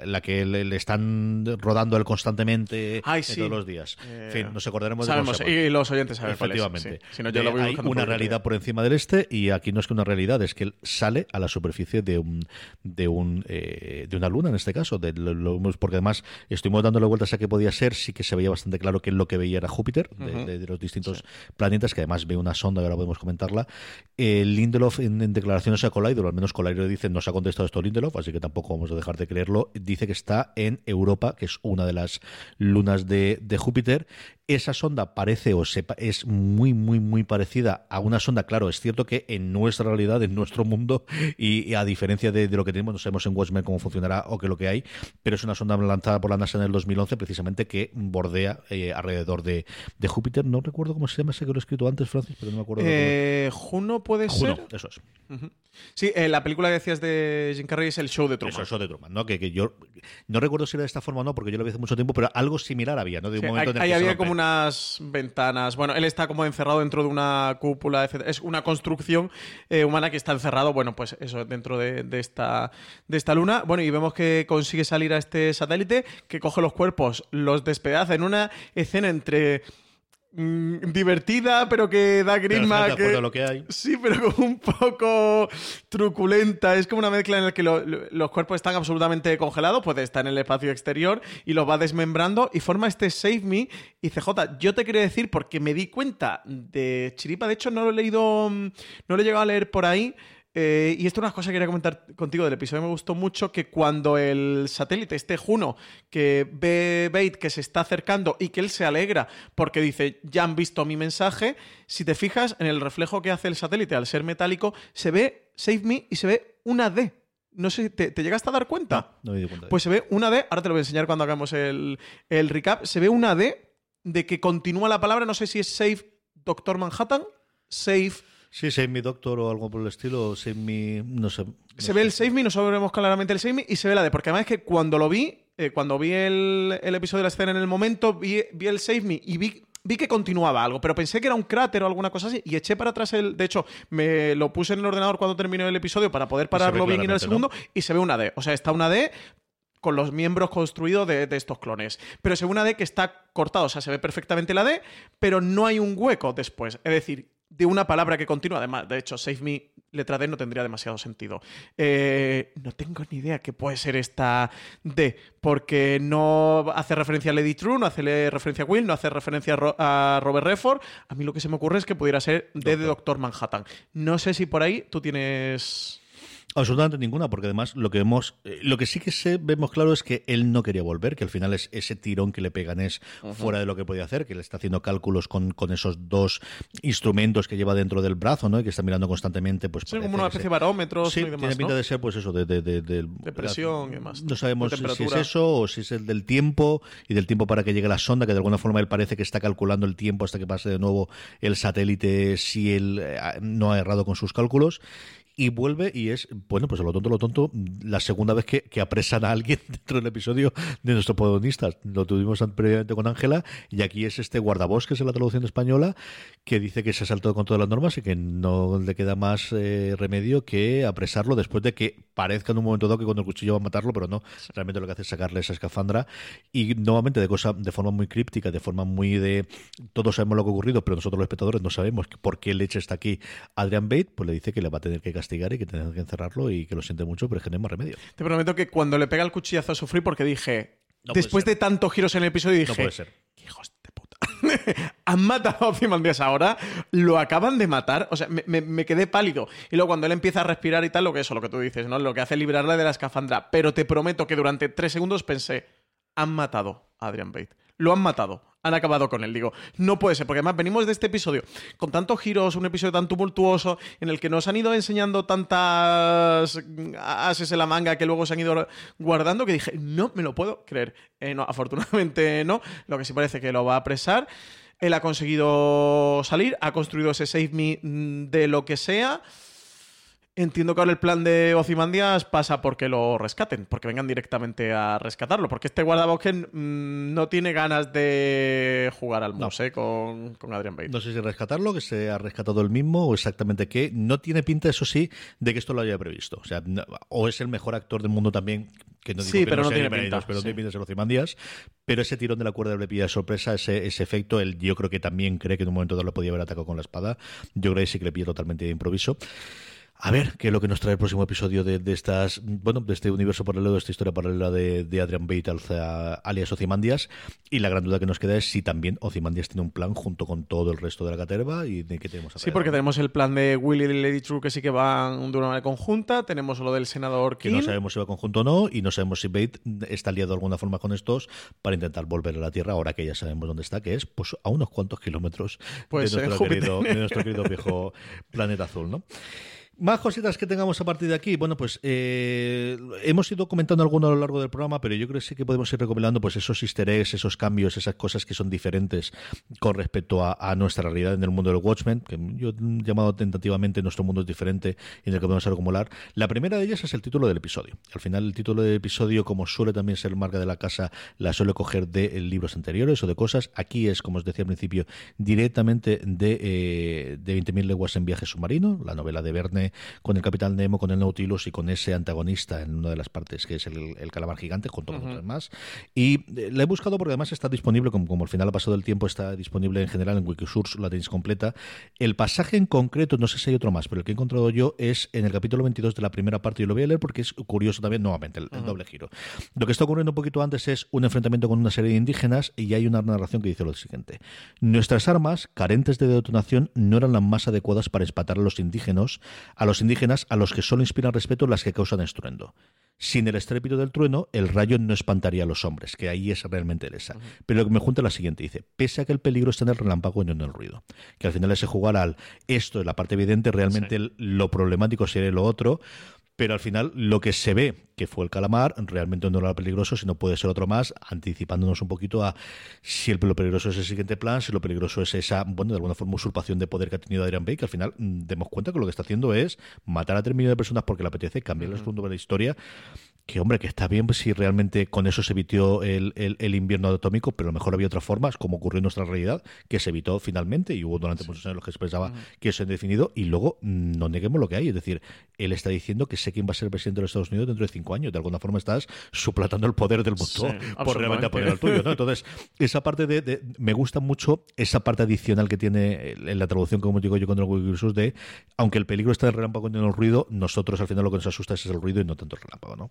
la que le, le están rodando él constantemente Ay, eh, sí. todos los días. Eh, En fin, nos acordaremos de Sabemos, y los oyentes saben es, Efectivamente. sí. Si no, yo lo voy hay una realidad por encima del este y aquí no es que una realidad, es que él sale a la superficie de un de un eh, de una luna en este caso, de lo- lo- porque además estuvimos dándole vueltas a qué podía ser, sí que se veía bastante claro que lo que veía era Júpiter, de, Ujú. de- de los distintos planetas, que además ve una sonda, que ahora podemos comentarla. Eh, Lindelof en, en declaraciones a Collider, o al menos Collider dice, no se ha contestado esto Lindelof, así que tampoco vamos a dejar de creerlo, dice que está en Europa, que es una de las lunas de, de Júpiter. Esa sonda parece o sepa, es muy, muy, muy parecida a una sonda. Claro, es cierto que en nuestra realidad, en nuestro mundo, y, y a diferencia de, de lo que tenemos, no sabemos en Watchmen cómo funcionará o qué es lo que hay, pero es una sonda lanzada por la NASA en el 2011, precisamente que bordea eh, alrededor de, de Júpiter. No recuerdo cómo se llama, sé que lo he escrito antes, Francis, pero no me acuerdo. Eh, Juno puede Juno, ser. eso es. Sí, eh, la película que decías de Jim Carrey es el show de Truman. Eso, eso de Truman, ¿no? Que, que yo no recuerdo si era de esta forma o no, porque yo lo vi hace mucho tiempo, pero algo similar había, ¿no? De un Sí, momento ahí en el que había como unas ventanas. Bueno, él está como encerrado dentro de una cúpula, etc. Es una construcción eh, humana que está encerrado, bueno, pues eso, dentro de, esta, de esta luna. Bueno, y vemos que consigue salir a este satélite, que coge los cuerpos, los despedaza en una escena entre divertida, pero que da acuerdo que- lo que hay. Sí, pero [laughs] como un poco truculenta. Es como una mezcla en la que lo- lo- los cuerpos están absolutamente congelados, pues está en el espacio exterior y los va desmembrando y forma este Save Me. Y CJ, yo te quería decir, porque me di cuenta de Chiripa, de hecho no lo he leído, mm, no lo he llegado a leer por ahí. Eh, y esto es una cosa que quería comentar contigo del episodio. Me gustó mucho que cuando el satélite, este Juno, que ve Bait que se está acercando y que él se alegra porque dice, ya han visto mi mensaje, si te fijas en el reflejo que hace el satélite al ser metálico, se ve Save Me y se ve una D. No sé, ¿te, te llegaste a dar cuenta? No me di cuenta. Pues se ve una D, ahora te lo voy a enseñar cuando hagamos el, el recap, se ve una D de que continúa la palabra, no sé si es Save Doctor Manhattan, Save... Sí, Save Me Doctor o algo por el estilo, o Save Me, no sé. Se ve el Save Me, no sabemos claramente el Save Me, y se ve la D, porque además es que cuando lo vi, eh, cuando vi el, el episodio de la escena en el momento, vi, vi el Save Me y vi, vi que continuaba algo, pero pensé que era un cráter o alguna cosa así, y eché para atrás el... De hecho, me lo puse en el ordenador cuando terminó el episodio para poder pararlo bien y en el ¿no? segundo, y se ve una D. O sea, está una D con los miembros construidos de, de estos clones. Pero se ve una D que está cortada, o sea, se ve perfectamente la D, pero no hay un hueco después. Es decir, de una palabra que continúa. Además, de hecho, Save Me, letra D, no tendría demasiado sentido. Eh, no tengo ni idea qué puede ser esta D, porque no hace referencia a Lady True, no hace referencia a Will, no hace referencia a, Ro- a Robert Redford. A mí lo que se me ocurre es que pudiera ser D de Doctor Manhattan. No sé si por ahí tú tienes... Absolutamente ninguna, porque además lo que vemos, eh, lo que sí que sé, vemos claro es que él no quería volver, que al final es ese tirón que le pegan es fuera de lo que podía hacer, que le está haciendo cálculos con, con esos dos instrumentos que lleva dentro del brazo, ¿no? Y que está mirando constantemente, pues Sí, como una especie se- de barómetros Sí, y demás, tiene pinta ¿no? de ser, pues eso, de, de, de, De presión y demás. No sabemos De si- es eso o si es el del tiempo y del tiempo para que llegue la sonda, que de alguna forma él parece que está calculando el tiempo hasta que pase de nuevo el satélite si él eh, no ha errado con sus cálculos. Y vuelve y es, bueno, pues a lo tonto, lo tonto, la segunda vez que, que apresan a alguien [laughs] dentro del episodio de nuestros protagonistas. Lo tuvimos previamente con Ángela y aquí es este guardabosques en la traducción española que dice que se ha saltado con todas las normas y que no le queda más eh, remedio que apresarlo después de que parezca en un momento dado que con el cuchillo va a matarlo, pero no. Realmente lo que hace es sacarle esa escafandra y nuevamente de cosa de forma muy críptica, de forma muy de todos sabemos lo que ha ocurrido, pero nosotros los espectadores no sabemos por qué leche está aquí Adrian Bate, pues le dice que le va a tener que castigar y que tiene que encerrarlo y que lo siente mucho, pero es que no hay más remedio. Te prometo que cuando le pega el cuchillazo sufrí porque dije, No después de tantos giros en el episodio, dije, No puede ser. [laughs] han matado a Ozymandias ahora, lo acaban de matar, o sea, me, me- me quedé pálido. Y luego cuando él empieza a respirar y tal, lo que eso, lo que tú dices, ¿no? Lo que hace es librarle de la escafandra. Pero te prometo que durante tres segundos pensé, han matado a Adrian Bate. Lo han matado. Han acabado con él. Digo, no puede ser, porque además venimos de este episodio con tantos giros, un episodio tan tumultuoso, en el que nos han ido enseñando tantas ases en la manga que luego se han ido guardando, que dije, no me lo puedo creer. Eh, no, afortunadamente [laughs] no. Lo que sí parece que lo va a apresar. Él ha conseguido salir, ha construido ese Save Me de lo que sea. Entiendo que ahora el plan de Ozymandias pasa porque lo rescaten, porque vengan directamente a rescatarlo, porque este guardabosques mm, no tiene ganas de jugar al mus eh, con, con Adrian Bate. No sé si rescatarlo, que se ha rescatado el mismo o exactamente qué. No tiene pinta, eso sí, de que esto lo haya previsto. O sea, no- o es el mejor actor del mundo también, que no digo Sí, que pero no tiene pinta, pero no tiene pinta de ser Ozymandias. Pero ese tirón de la cuerda le pilla de sorpresa, ese, ese efecto, él, yo creo que también cree que en un momento dado lo podía haber atacado con la espada. Yo creo que sí que le pilla totalmente de improviso. A ver qué es lo que nos trae el próximo episodio de, de estas, bueno, de este universo paralelo, de esta historia paralela de, de Adrian Bate alias Ozymandias. Y la gran duda que nos queda es si también Ozymandias tiene un plan junto con todo el resto de la caterva y de qué tenemos Sí, porque tenemos el plan de Willy y Lady True que sí que van de una manera conjunta. Tenemos lo del senador que King. no sabemos si va conjunto o no, y no sabemos si Bate está liado de alguna forma con estos para intentar volver a la Tierra, ahora que ya sabemos dónde está, que es pues a unos cuantos kilómetros Pues, de, nuestro querido, de nuestro [laughs] querido viejo planeta azul, ¿no? Más cositas que tengamos a partir de aquí. Bueno, pues eh, hemos ido comentando alguno a lo largo del programa, pero yo creo que sí que podemos ir recopilando pues esos easter eggs, esos cambios, esas cosas que son diferentes con respecto a, nuestra realidad en el mundo del Watchmen, que yo he llamado tentativamente nuestro mundo es diferente en el que podemos acumular. La primera de ellas es el título del episodio. Al final el título del episodio, como suele también ser marca de la casa, la suele coger de eh, libros anteriores o de cosas. Aquí es, como os decía al principio, directamente de, eh, de 20.000 leguas en viaje submarino, la novela de Verne con el Capitán Nemo, con el Nautilus y con ese antagonista en una de las partes que es el, el calamar gigante, junto con Ujú. otros más. Y eh, la he buscado porque además está disponible, como, como al final ha pasado el tiempo, está disponible en general en Wikisource, la tenéis completa. El pasaje en concreto, no sé si hay otro más, pero el que he encontrado yo es en el capítulo 22 de la primera parte, y lo voy a leer porque es curioso también, nuevamente, el, el doble giro. Lo que está ocurriendo un poquito antes es un enfrentamiento con una serie de indígenas y hay una narración que dice lo siguiente. Nuestras armas, carentes de detonación, no eran las más adecuadas para espatar a los indígenas, a los indígenas a los que solo inspiran respeto las que causan estruendo. Sin el estrépito del trueno, el rayo no espantaría a los hombres, que ahí es realmente el esa. Pero lo que me junta es la siguiente, dice, pese a que el peligro está en el relámpago y no en el ruido. Que al final ese jugar al esto es la parte evidente, realmente lo problemático sería lo otro, pero al final lo que se ve que fue el calamar realmente no era peligroso, sino puede ser otro más, anticipándonos un poquito a si el, lo peligroso es el siguiente plan, si lo peligroso es esa, bueno, de alguna forma usurpación de poder que ha tenido Adrian Bake, que al final mm, demos cuenta que lo que está haciendo es matar a tres millones de personas porque le apetece, cambiar el rumbo de la historia, que hombre, que está bien pues, si realmente con eso se evitó el, el- el invierno atómico, pero a lo mejor había otras formas, como ocurrió en nuestra realidad, que se evitó finalmente, y hubo durante muchos años los que se pensaba que eso era definido, y luego mm, no neguemos lo que hay, es decir, él está diciendo que sé quién va a ser el presidente de los Estados Unidos dentro de cinco años, de alguna forma estás suplantando el poder del mundo Sí, [laughs] por realmente apoyar al tuyo, ¿no? Entonces, esa parte de, de- me gusta mucho esa parte adicional que tiene en la traducción, como digo yo con el Wikisource, de aunque el peligro está en el relámpago y en el ruido, nosotros al final lo que nos asusta es el ruido y no tanto el relámpago, ¿no?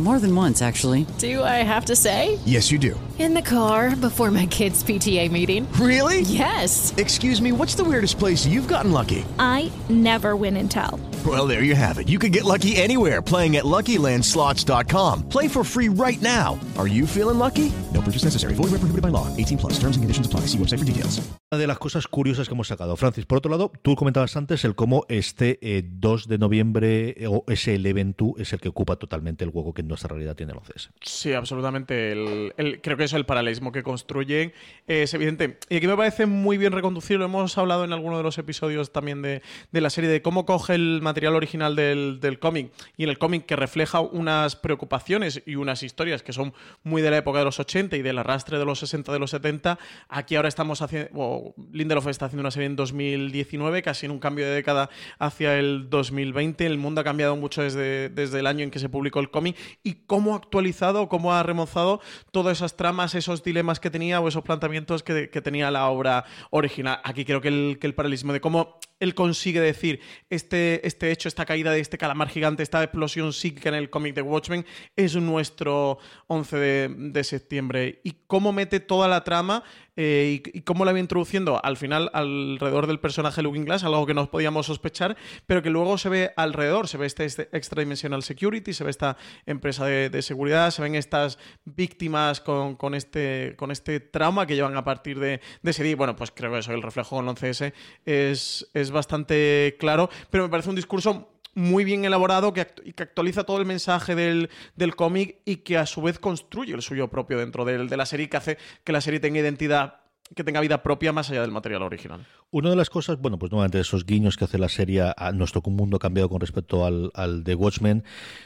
More than once, actually. Do I have to say? Yes, you do. In the car before my kids' PTA meeting. Really? Yes. Excuse me, what's the weirdest place you've gotten lucky? I never win and tell. Well, there you have it. You can get lucky anywhere playing at LuckyLandSlots.com. Play for free right now. Are you feeling lucky? No purchase necessary. Void where prohibited by law. 18 plus. Terms and conditions apply. See website for details. Una de las cosas curiosas que hemos sacado. Francis, por otro lado, tú comentabas antes el cómo este eh, 2 de noviembre o ese Eleven 2 es el que ocupa totalmente el hueco que nuestra realidad tiene el 11S. Sí, absolutamente. El, creo que eso, el paralelismo que construyen es evidente. Y aquí me parece muy bien reconducido. Hemos hablado en alguno de los episodios también de, de la serie, de cómo coge el material original del, del cómic y en el cómic que refleja unas preocupaciones y unas historias que son muy de la época de los 80 y del arrastre de los 60, de los 70. Aquí ahora estamos haciendo, Lindelof está haciendo una serie en 2019, casi en un cambio de década hacia el 2020. El mundo ha cambiado mucho desde, desde el año en que se publicó el cómic y cómo ha actualizado, cómo ha remozado todas esas tramas, esos dilemas que tenía o esos planteamientos que, tenía la obra original. Aquí creo que el, que el paralelismo de cómo él consigue decir este, este hecho, esta caída de este calamar gigante, esta explosión psíquica en el cómic de Watchmen es nuestro 11 de, de septiembre. Y cómo mete toda la trama eh, y, cómo la va introduciendo al final alrededor del personaje Looking Glass, algo que no podíamos sospechar, pero que luego se ve alrededor, se ve este, este Extra Dimensional Security, se ve esta empresa de, seguridad, se ven estas víctimas con, con este, con este trauma que llevan a partir de, de ese día. Bueno, pues creo que eso, el reflejo con el 11S es, es bastante claro, pero me parece un discurso muy bien elaborado que, que actualiza todo el mensaje del, del cómic y que a su vez construye el suyo propio dentro de, la serie que hace que la serie tenga identidad que tenga vida propia más allá del material original. Una de las cosas, bueno, pues nuevamente esos guiños que hace la serie a nuestro mundo cambiado con respecto al, al de Watchmen,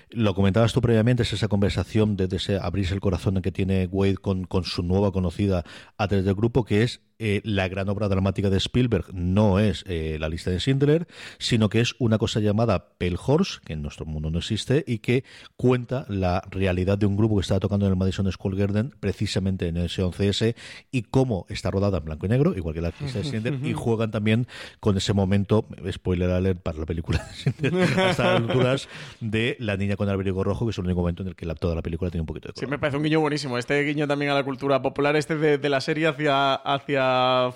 lo comentabas tú previamente, es esa conversación de, de ese abrirse el corazón que tiene Wade con, con su nueva conocida a través del grupo, que es eh, la gran obra dramática de Spielberg no es eh, la lista de Schindler, sino que es una cosa llamada Pale Horse, que en nuestro mundo no existe, y que cuenta la realidad de un grupo que estaba tocando en el Madison School Garden, precisamente en ese 11S, y cómo está rodada en blanco y negro, igual que la lista de Schindler, y juegan también con ese momento, spoiler alert para la película de Schindler, hasta las alturas de la niña con el abrigo rojo, que es el único momento en el que la, toda la película tiene un poquito de color. Sí, me parece un guiño buenísimo. Este guiño también a la cultura popular, este de, de la serie hacia, hacia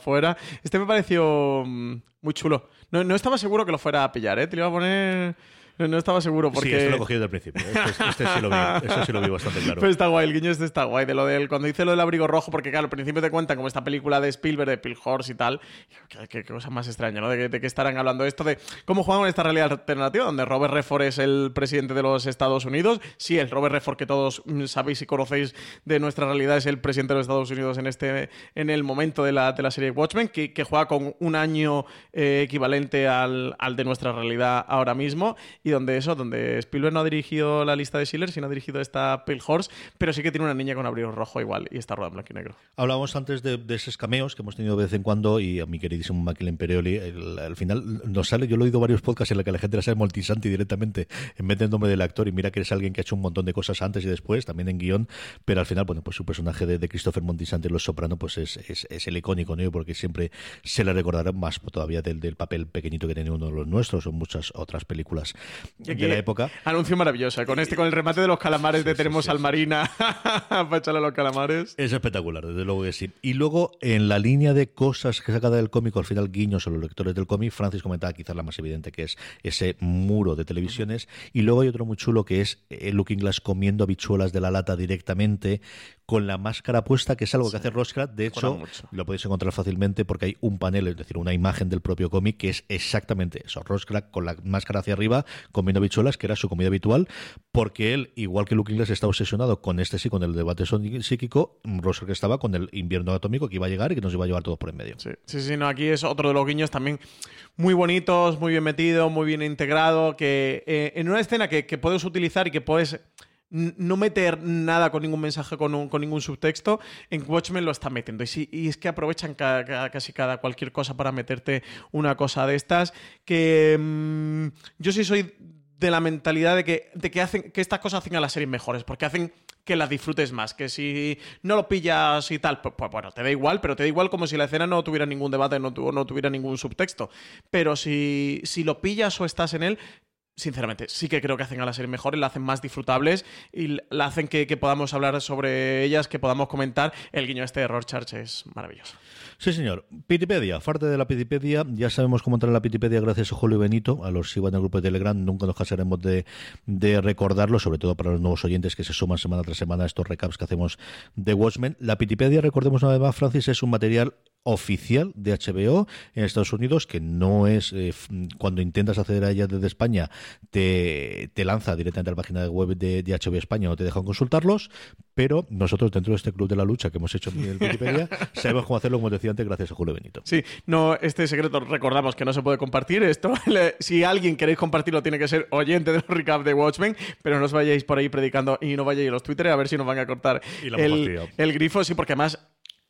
fuera. Este me pareció mm, muy chulo. No, no, estaba seguro que lo fuera a pillar, ¿eh? Te lo iba a poner... No, no estaba seguro porque... Sí, esto lo he cogido desde el principio. Este, este sí lo vi, [laughs] este sí lo vi bastante claro. Pues está guay, el guiño este está guay. De lo del, cuando dice lo del abrigo rojo, porque claro, al principio te cuentan como esta película de Spielberg, de Pil Horse y tal. Qué, qué, cosa más extraña, ¿no? De, de, que estarán hablando esto de cómo juegan en esta realidad alternativa, donde Robert Redford es el presidente de los Estados Unidos. Sí, el Robert Redford que todos sabéis y conocéis de nuestra realidad es el presidente de los Estados Unidos en este en el momento de la, de la serie Watchmen, que, que juega con un año eh, equivalente al, al de nuestra realidad ahora mismo. Y donde eso, donde Spielberg no ha dirigido la lista de Schiller, sino ha dirigido esta Pale Horse, pero sí que tiene una niña con abrigo rojo igual y está rodada en blanco y negro. Hablábamos antes de, de, esos cameos que hemos tenido de vez en cuando y a mi queridísimo Michael Imperioli, al final nos sale, yo lo he oído varios podcasts en los que la gente la sabe Moltisanti directamente en vez del nombre del actor y mira que es alguien que ha hecho un montón de cosas antes y después, también en guion, pero al final, bueno, pues su personaje de, de Christopher Moltisanti en Los Soprano pues es, es, es, el icónico, ¿no? Porque siempre se le recordará más todavía del, del papel pequeñito que tenía uno de los nuestros o muchas otras películas de la época. Anuncio maravilloso, con este, con el remate de los calamares de Tenemos sí, al Marina [laughs] para echarle a los calamares. Es espectacular, desde luego que sí. Y luego, en la línea de cosas que saca del cómic, al final guiños a los lectores del cómic, Francis comentaba quizás la más evidente, que es ese muro de televisiones. Y luego hay otro muy chulo que es el Looking Glass comiendo habichuelas de la lata directamente, con la máscara puesta, que es algo sí. que hace Roscrat. De hecho, lo podéis encontrar fácilmente porque hay un panel, es decir, una imagen del propio cómic que es exactamente eso. Roscrat con la máscara hacia arriba, comiendo bichuelas, que era su comida habitual, porque él, igual que Luke Inglés, está obsesionado con este sí, con el debate psíquico. Roscrat estaba con el invierno atómico que iba a llegar y que nos iba a llevar todos por en medio. Sí, sí, sí, no, aquí es otro de los guiños también muy bonitos, muy bien metido, muy bien integrado, que eh, en una escena que, que puedes utilizar y que puedes no meter nada con ningún mensaje, con, un, con ningún subtexto, en Watchmen lo está metiendo. Y, sí, y es que aprovechan casi cada cualquier cosa para meterte una cosa de estas. Que mmm, yo sí soy de la mentalidad de que, de que, hacen, que estas cosas hacen a las series mejores, porque hacen que las disfrutes más, que si no lo pillas y tal, pues, bueno, te da igual, pero te da igual como si la escena no tuviera ningún debate, no, no tuviera ningún subtexto. Pero si, si lo pillas o estás en él, sinceramente, sí que creo que hacen a la serie mejor, la hacen más disfrutables y la hacen que, podamos hablar sobre ellas, que podamos comentar. El guiño este de Rorschach es maravilloso. Sí, señor. Pitipedia, parte de la Pitipedia. Ya sabemos cómo entrar en la Pitipedia gracias a Julio Benito. A los que iban del grupo de Telegram nunca nos cansaremos de, de, recordarlo, sobre todo para los nuevos oyentes que se suman semana tras semana a estos recaps que hacemos de Watchmen. La Pitipedia, recordemos una vez más, Francis, es un material oficial de HBO en Estados Unidos, que no es eh, cuando intentas acceder a ella desde España, te, te lanza directamente a la página web de, de, HBO España o te dejan consultarlos, pero nosotros dentro de este club de la lucha que hemos hecho en [laughs] Wikipedia, sabemos cómo hacerlo, como decía antes, gracias a Julio Benito. Sí, no, este secreto recordamos que no se puede compartir. Esto, [laughs] si alguien queréis compartirlo, tiene que ser oyente de los recap de Watchmen, pero no os vayáis por ahí predicando y no vayáis a los Twitter a ver si nos van a cortar el, el grifo, sí, porque además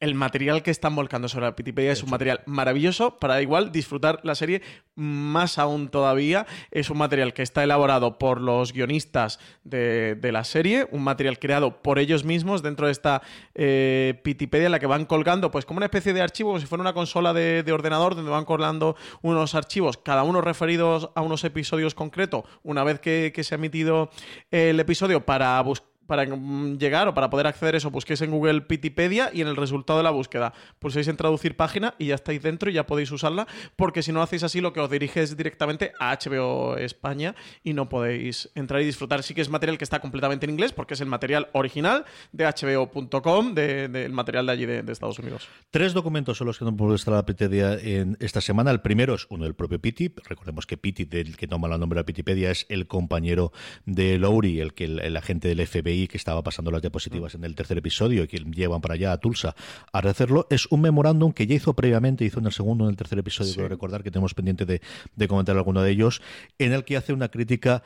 el material que están volcando sobre la Wikipedia es un material maravilloso para igual disfrutar la serie más aún todavía. Es un material que está elaborado por los guionistas de, de la serie, un material creado por ellos mismos dentro de esta eh, Wikipedia en la que van colgando pues como una especie de archivo, como si fuera una consola de, de ordenador donde van colgando unos archivos, cada uno referidos a unos episodios concretos, una vez que, que se ha emitido el episodio para buscar para llegar o para poder acceder a eso, busquéis en Google Pitipedia y en el resultado de la búsqueda pulséis en traducir página y ya estáis dentro y ya podéis usarla, porque si no hacéis así lo que os dirige es directamente a HBO España y no podéis entrar y disfrutar. Sí que es material que está completamente en inglés, porque es el material original de HBO.com, del de, de material de allí de, Estados Unidos. Tres documentos son los que nos estar la Pitipedia en esta semana. El primero es uno del propio Piti. Recordemos que Piti, del que toma el nombre de la Pitipedia, es el compañero de Lowry, el que el agente del FBI FBI que estaba pasando las diapositivas en el tercer episodio y que llevan para allá a Tulsa a rehacerlo. Es un memorándum que ya hizo previamente, hizo en el segundo, en el tercer episodio, quiero recordar que tenemos pendiente de, de comentar alguno de ellos, en el que hace una crítica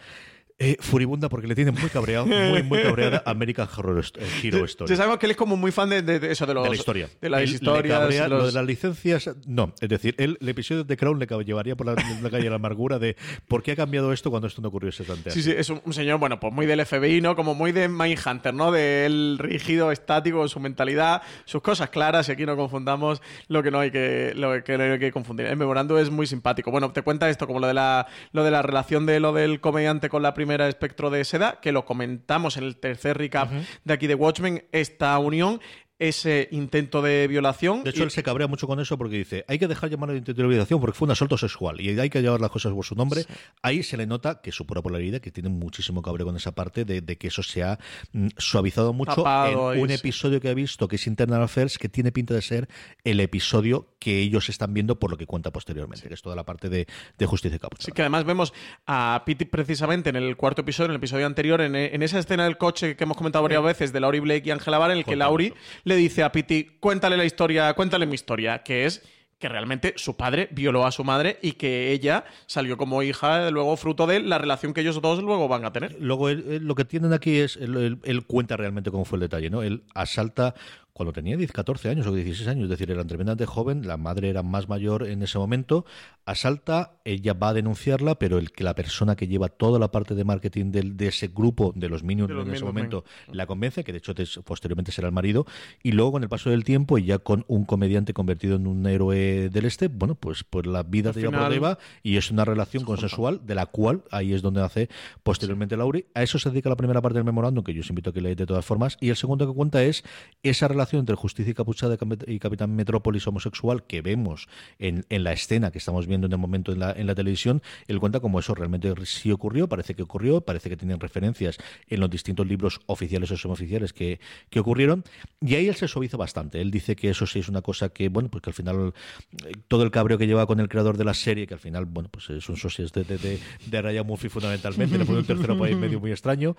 eh, furibunda porque le tiene muy cabreado, muy, muy cabreada [laughs] American Horror eh, Hero Story. Ya sabemos que él es como muy fan de, de- de eso, de los. de la historia. De las Él historias. cabrea los- Lo de las licencias, no. Es decir, él, el episodio de Crown le llevaría por la, la calle la amargura de ¿por qué ha cambiado esto cuando esto no ocurrió exactamente Sí, así? sí, es un, un señor, bueno, pues muy del FBI, ¿no? Como muy de Mindhunter, ¿no? Del rígido, estático, su mentalidad, sus cosas claras, y aquí no confundamos lo que no hay que, lo que, no hay que confundir. El memorando es muy simpático. Bueno, te cuenta esto, como lo de la, lo de la relación de lo del comediante con la primera espectro de seda, que lo comentamos en el tercer recap de aquí de Watchmen, esta unión, ese intento de violación. De hecho, y- él se cabrea mucho con eso porque dice, hay que dejar llamarlo de intento de violación porque fue un asalto sexual y hay que llevar las cosas por su nombre. Ahí se le nota que su pura polaridad, que tiene muchísimo cabreo con esa parte de, de que eso se ha mm, suavizado mucho Tapado en y un sí. episodio que ha visto, que es Internal Affairs, que tiene pinta de ser el episodio que ellos están viendo por lo que cuenta posteriormente, que es toda la parte de, de justicia. Sí, que además vemos a Pete precisamente en el cuarto episodio, en el episodio anterior, en, en esa escena del coche que hemos comentado varias veces de Laurie Blake y Angela Vara, en el que Laurie le dice a Pete, cuéntale la historia, cuéntale mi historia, que es que realmente su padre violó a su madre y que ella salió como hija, luego fruto de la relación que ellos dos luego van a tener. Luego, él- él- lo que tienen aquí es, él- él cuenta realmente cómo fue el detalle, ¿no? Él asalta cuando tenía 10, 14 años o 16 años, es decir, era tremendamente joven, la madre era más mayor en ese momento, asalta, ella va a denunciarla, pero el que la persona que lleva toda la parte de marketing del- de, ese grupo de los Minions De los en ese momento la convence, que de hecho posteriormente será el marido, y luego con el paso del tiempo y ya con un comediante convertido en un héroe del este, bueno, pues, pues la vida Al te lleva por final- donde va y es una relación consensual de la cual ahí es donde hace posteriormente Lauri. A eso se dedica la primera parte del memorándum, que yo os invito a que leáis de todas formas. Y el segundo que cuenta es esa relación entre Justicia y Capuchada y Capitán Metrópolis homosexual que vemos en, en la escena que estamos viendo en el momento en la, en la televisión. Él cuenta como eso realmente sí ocurrió, parece que ocurrió, parece que tienen referencias en los distintos libros oficiales o semi-oficiales que, que ocurrieron. Y ahí él se suaviza bastante. Él dice que eso sí es una cosa que, bueno, pues que al final eh, todo el cabreo que lleva con el creador de la serie, que al final, bueno, pues es un socio de, de, de, de Ryan Murphy fundamentalmente, le pone un tercero país medio muy extraño.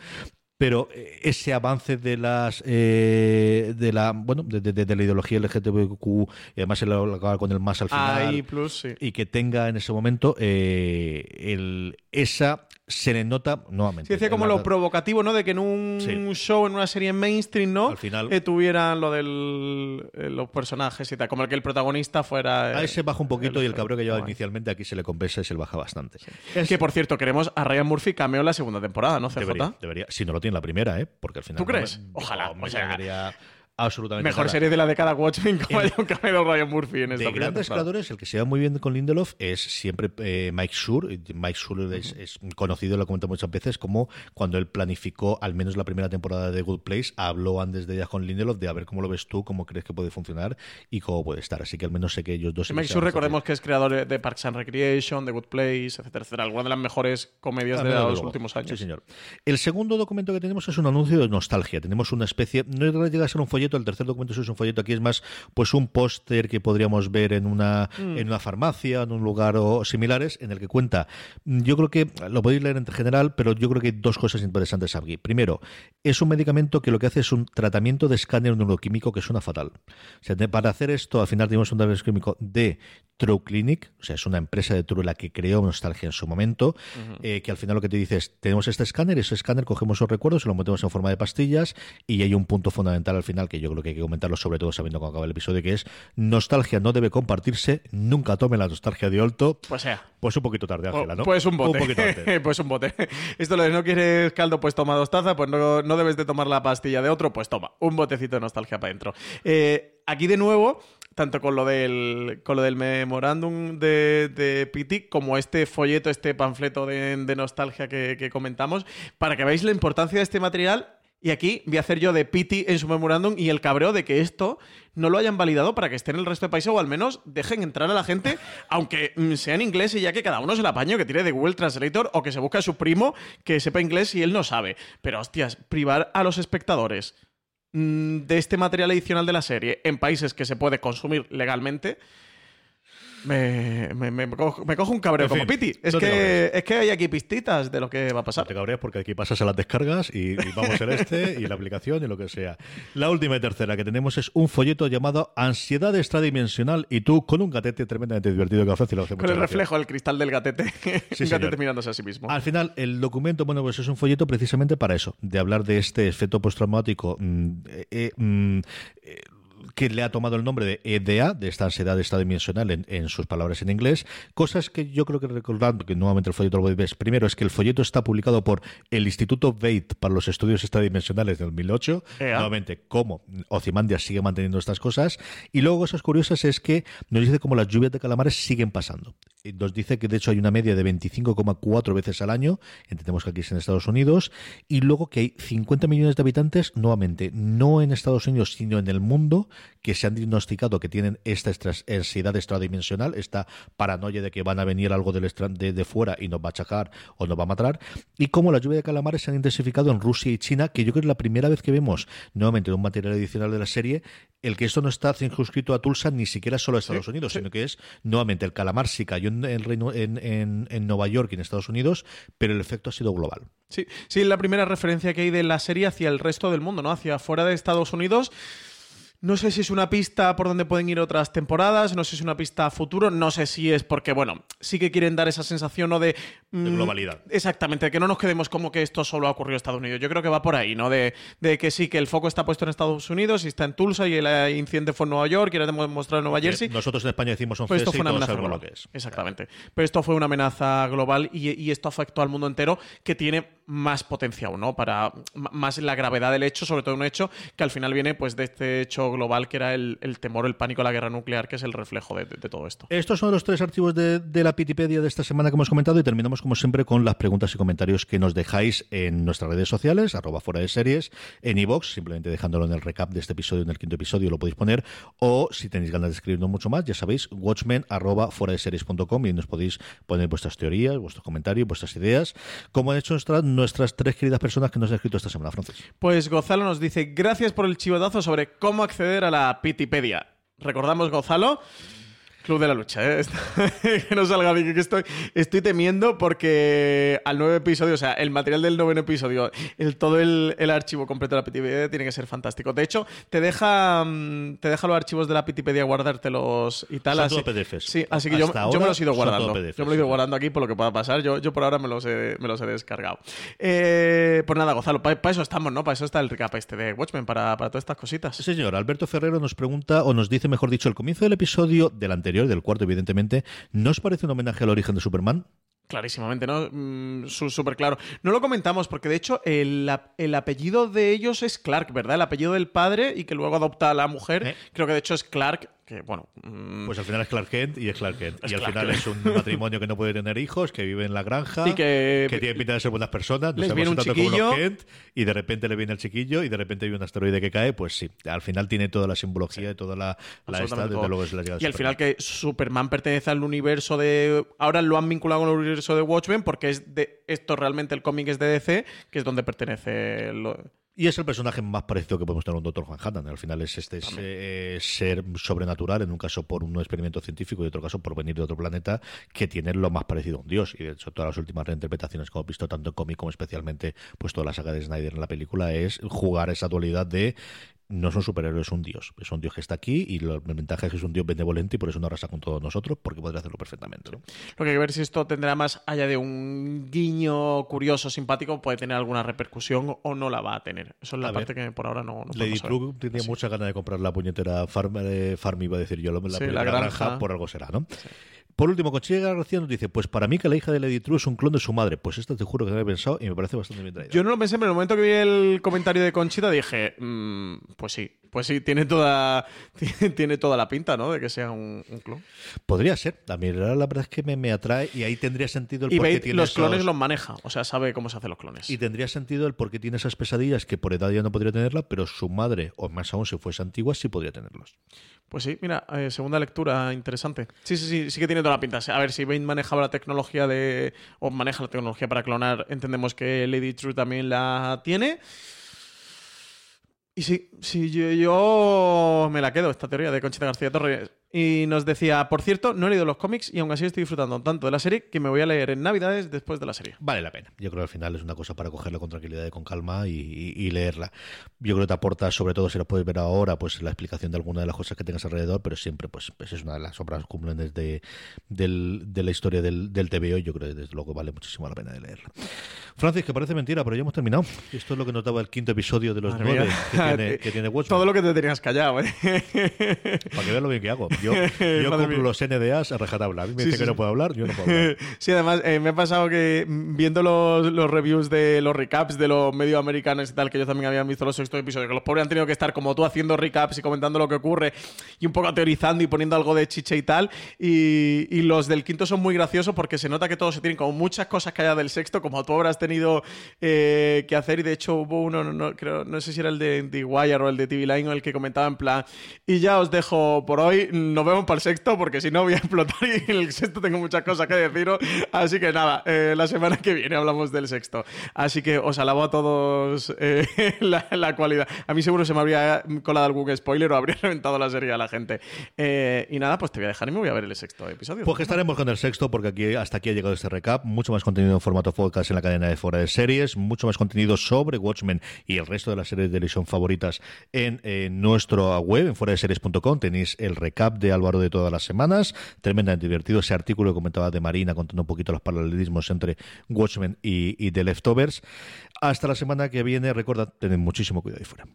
Pero eh, ese avance de las eh, de la bueno de, de- de la ideología LGTBQ y además él lo acaba con el más al final plus, sí. y que tenga en ese momento eh, el, esa se le nota nuevamente. Sí, decía como la- lo provocativo, ¿no? De que en un Sí. show, en una serie mainstream, ¿no? Al final- Eh, tuvieran lo de los personajes y tal. Como el que el protagonista fuera. eh, a ese baja un poquito y el cabreo que llevaba Guay. inicialmente aquí se le compensa y se le baja bastante. Que por cierto, queremos a Ryan Murphy cameo en la segunda temporada, ¿no, CJ? Debería, debería. Si no lo tiene la primera, ¿eh? Porque al final. ¿Tú no crees? me- Ojalá, no, o sea, caería absolutamente Mejor nada. serie de la década Watchmen como haya un cameo de Ryan Murphy en esta de grandes temporada. creadores, el que se va muy bien con Lindelof es siempre eh, Mike Schur. Mike Schur es, es conocido, lo comento muchas veces, como cuando él planificó al menos la primera temporada de Good Place, habló antes de ella con Lindelof de a ver cómo lo ves tú, cómo crees que puede funcionar y cómo puede estar. Así que al menos sé que ellos dos... se Mike Schur, recordemos que es creador de Parks and Recreation, de Good Place, etcétera, etcétera. Alguna de las mejores comedias Ah, de los luego. últimos años. Sí, señor. El segundo documento que tenemos es un anuncio de nostalgia. Tenemos una especie, no llega a ser un folleto, el tercer documento es un folleto, aquí es más pues un póster que podríamos ver en una, Mm. en una farmacia, en un lugar o similares, en el que cuenta, yo creo que lo podéis leer en general, pero yo creo que hay dos cosas interesantes aquí. Primero, es un medicamento que lo que hace es un tratamiento de escáner neuroquímico que suena fatal. O sea, para hacer esto, al final tenemos un tratamiento químico de True Clinic, o sea, es una empresa de True la que creó Nostalgia en su momento, eh, que al final lo que te dice es, tenemos este escáner, ese escáner cogemos esos recuerdos y lo metemos en forma de pastillas y hay un punto fundamental al final que yo creo que hay que comentarlo sobre todo sabiendo cómo acaba el episodio, que es nostalgia no debe compartirse, nunca tome la nostalgia de Olto. Pues sea. Pues un poquito tarde, Ángela, ¿no? Pues un bote. Un poquito antes. [laughs] pues un bote. Esto lo de no quieres caldo, pues toma dos tazas, pues no, no debes de tomar la pastilla de otro, pues toma, un botecito de nostalgia para adentro. Eh, aquí de nuevo, tanto con lo del, con lo del memorándum de, de Piti, como este folleto, este panfleto de, de nostalgia que, que comentamos, para que veáis la importancia de este material. Y aquí voy a hacer yo de Piti en su memorándum y el cabreo de que esto no lo hayan validado para que esté en el resto de países o al menos dejen entrar a la gente, aunque mm, sea en inglés y ya que cada uno se la apañe o que tire de Google Translator o que se busque a su primo que sepa inglés y él no sabe. Pero hostias, privar a los espectadores mm, de este material adicional de la serie en países que se puede consumir legalmente. Me, me, me cojo, me cojo un cabreo En como Piti. Es no que, es que hay aquí pistitas de lo que va a No pasar. te cabreas porque aquí pasas a las descargas y, y vamos en este [laughs] y la aplicación y lo que sea. La última y tercera que tenemos es un folleto llamado Ansiedad extradimensional y tú con un gatete tremendamente divertido que ofrece lo hace Con el reflejo del cristal del gatete. Sí, [laughs] un gatete mirándose a sí mismo. Al final, el documento, bueno, pues es un folleto precisamente para eso, de hablar de este efecto postraumático mm, eh, eh, mm, eh, que le ha tomado el nombre de EDA, de esta ansiedad extradimensional en, en sus palabras en inglés, cosas que yo creo que recordando que nuevamente el folleto lo ves, primero es que el folleto está publicado por el Instituto Veit para los Estudios Extradimensionales del 2008, Ea. nuevamente cómo Ozymandias sigue manteniendo estas cosas, y luego cosas curiosas es que nos dice cómo las lluvias de calamares siguen pasando. Y Nos dice que de hecho hay una media de 25,4 veces al año, entendemos que aquí es en Estados Unidos, y luego que hay 50 millones de habitantes, nuevamente, no en Estados Unidos, sino en el mundo, que se han diagnosticado que tienen esta ansiedad extradimensional, esta paranoia de que van a venir algo del de, de fuera y nos va a achacar o nos va a matar, y cómo la lluvia de calamares se han intensificado en Rusia y China, que yo creo que es la primera vez que vemos, nuevamente, en un material adicional de la serie, el que esto no está circunscrito a Tulsa ni siquiera solo a Estados Unidos, sino que es nuevamente el calamar sí cayó en, Reino- en, Nueva York y en Estados Unidos, pero el efecto ha sido global. Sí, sí, la primera referencia que hay de la serie hacia el resto del mundo, ¿no? Hacia fuera de Estados Unidos. No sé si es una pista por donde pueden ir otras temporadas, no sé si es una pista a futuro, no sé si es porque, bueno, sí que quieren dar esa sensación ¿no? de... De mm, globalidad. Exactamente, que no nos quedemos como que esto solo ha ocurrido en Estados Unidos. Yo creo que va por ahí, ¿no? De, de que sí, que el foco está puesto en Estados Unidos y está en Tulsa y el eh, incidente fue en Nueva York y ahora hemos mostrado en Nueva Jersey. Nosotros en España decimos un Pues esto cese fue y una todos amenaza sabemos global. lo que es. Exactamente. Pero esto fue una amenaza global y, y esto afectó al mundo entero que tiene más potencia aún, ¿no? Para más la gravedad del hecho, sobre todo un hecho que al final viene pues de este hecho global que era el, el temor, el pánico a la guerra nuclear, que es el reflejo de, de- de todo esto. Estos son los tres archivos de, de la Pitipedia de esta semana que hemos comentado y terminamos como siempre con las preguntas y comentarios que nos dejáis en nuestras redes sociales, arroba fuera de series, en iVox, simplemente dejándolo en el recap de este episodio, en el quinto episodio lo podéis poner, o si tenéis ganas de escribirnos mucho más, ya sabéis, watchmen arroba fuera de series.com y nos podéis poner vuestras teorías, vuestros comentarios, vuestras ideas, como han hecho nuestras, nuestras tres queridas personas que nos han escrito esta semana, Francis. Pues Gonzalo nos dice, gracias por el chivotazo sobre cómo acceder a la Pitipedia. Recordamos, Gonzalo, Club de la Lucha, ¿eh? [laughs] que no salga bien, que estoy, estoy temiendo porque al nuevo episodio, o sea, el material del noveno episodio, el, todo el, el archivo completo de la Pitipedia tiene que ser fantástico. De hecho, te deja, mm, te deja los archivos de la Pitipedia guardártelos y tal. Son así, PDFs. Sí, así que yo, me los he ido guardando. PDFs, Yo me los he ido guardando aquí por lo que pueda pasar. Yo, yo por ahora me los he, me los he descargado. Eh, pues nada, Gonzalo, para eso estamos, ¿no? Para eso está el recap este de Watchmen, para, para todas estas cositas. Señor. Alberto Ferrero nos pregunta, o nos dice, mejor dicho, el comienzo del episodio del anterior, del cuarto, evidentemente, ¿no os parece un homenaje al origen de Superman? Clarísimamente, ¿no? Mm, Súper claro. No lo comentamos porque, de hecho, el, el apellido de ellos es Clark, ¿verdad? El apellido del padre y que luego adopta a la mujer. Eh. Creo que, de hecho, es Clark, que, bueno... mm, Pues al final es Clark Kent y es Clark Kent. Es y al Clark final Kent. es un [laughs] matrimonio que no puede tener hijos, que vive en la granja, Y que- tiene pinta de ser buenas personas, no viene un como chiquillo. los Kent, y de repente le viene el chiquillo y de repente hay un asteroide que cae, pues sí, al final tiene toda la simbología y toda la, la esta, desde luego es la llegada Y al final que Superman pertenece al universo de... Ahora lo han vinculado con el universo de Watchmen porque es de esto realmente el cómic es de DC, que es donde pertenece... lo- Y es el personaje más parecido que podemos tener a un Doctor Manhattan. Al final es este eh, ser sobrenatural, en un caso por un experimento científico y en otro caso por venir de otro planeta, que tiene lo más parecido a un dios. Y de hecho, todas las últimas reinterpretaciones que hemos visto, tanto en cómic como especialmente pues toda la saga de Snyder en la película, es jugar esa dualidad de no es un superhéroe, es un dios. Es un dios que está aquí y la ventaja es que es un dios benevolente y por eso no arrasa con todos nosotros, porque podría hacerlo perfectamente. ¿no? Lo que hay que ver si esto tendrá más allá de un guiño curioso, simpático, puede tener alguna repercusión o no la va a tener. Eso es la A parte ver. que por ahora no, no Lady. True tenía muchas ganas de comprar la puñetera farm, eh, farm iba a decir yo, Sí, la granja. por algo será, ¿no? Por último, Conchilla García nos dice, pues para mí que la hija de Lady True es un clon de su madre. Pues esto te juro que no lo he pensado y me parece bastante bien traído. Yo no lo pensé, pero en el momento que vi el comentario de Conchita dije, mm, pues sí, pues sí, tiene toda, [laughs] tiene toda la pinta, ¿no? De que sea un, un clon. Podría ser. A mí la verdad es que me, me atrae y ahí tendría sentido el Y por qué tiene los esos- clones los maneja, o sea, sabe cómo se hacen los clones. Y tendría sentido el por qué tiene esas pesadillas que por edad ya no podría tenerla, pero su madre, o más aún si fuese antigua, sí podría tenerlos. Pues sí, mira, eh, segunda lectura interesante. Sí, sí, sí, sí que tiene toda la pinta. A ver, si Bane manejaba la tecnología de. o maneja la tecnología para clonar, entendemos que Lady True también la tiene. Y sí, sí, yo, yo me la quedo, esta teoría de Conchita García Torres. Y nos decía, por cierto, no he leído los cómics y aún así estoy disfrutando tanto de la serie que me voy a leer en Navidades después de la serie. Vale la pena. Yo creo que al final es una cosa para cogerla con tranquilidad y con calma y, y- y leerla. Yo creo que te aporta, sobre todo si la puedes ver ahora, pues la explicación de alguna de las cosas que tengas alrededor, pero siempre pues, pues es una de las obras cúmulas de, del- de la historia del, del TVO y yo creo que desde luego vale muchísimo la pena de leerla. Francis, que parece mentira, pero ya hemos terminado. Esto es lo que nos daba el quinto episodio de los nueve que tiene, que tiene. [laughs] Todo lo que te tenías callado, ¿eh? Para que veas lo bien que hago. Yo, [laughs] yo mía. los NDAs a rajatabla. A mí me Sí, dice sí, que no puedo hablar, yo no puedo hablar. [laughs] Sí, además eh, me ha pasado que viendo los, los reviews de los recaps de los medio americanos y tal, que yo también había visto los sextos episodios, que los pobres han tenido que estar como tú haciendo recaps y comentando lo que ocurre y un poco teorizando y poniendo algo de chiche y tal. Y, y los del quinto son muy graciosos porque se nota que todos se tienen como muchas cosas calladas del sexto, como tú habrás tenido eh, que hacer. Y de hecho hubo uno, no, no, creo, no sé si era el de The Wire o el de TV Line, o el que comentaba en plan, y ya os dejo por hoy, nos vemos para el sexto porque si no voy a explotar y en el sexto tengo muchas cosas que deciros. Así que nada, eh, la semana que viene hablamos del sexto. Así que os alabo a todos eh, [laughs] la, cualidad. A mí seguro se me habría colado algún spoiler o habría [laughs] reventado la serie a la gente. Eh, y nada, pues te voy a dejar y me voy a ver el sexto episodio. Pues que estaremos con el sexto, porque aquí hasta aquí ha llegado este recap. Mucho más contenido en formato podcast en la cadena de fuera de series, mucho más contenido sobre Watchmen y el resto de las series de televisión favoritas en, eh, nuestra web, en fuera de series.com. Tenéis el recap de Álvaro de todas las semanas. Tremendamente divertido ese artículo que comentaba de Marina, contando un poquito los paralelismos entre Watchmen y, The Leftovers. Hasta la semana que viene, recordad, tened muchísimo cuidado ahí fuera.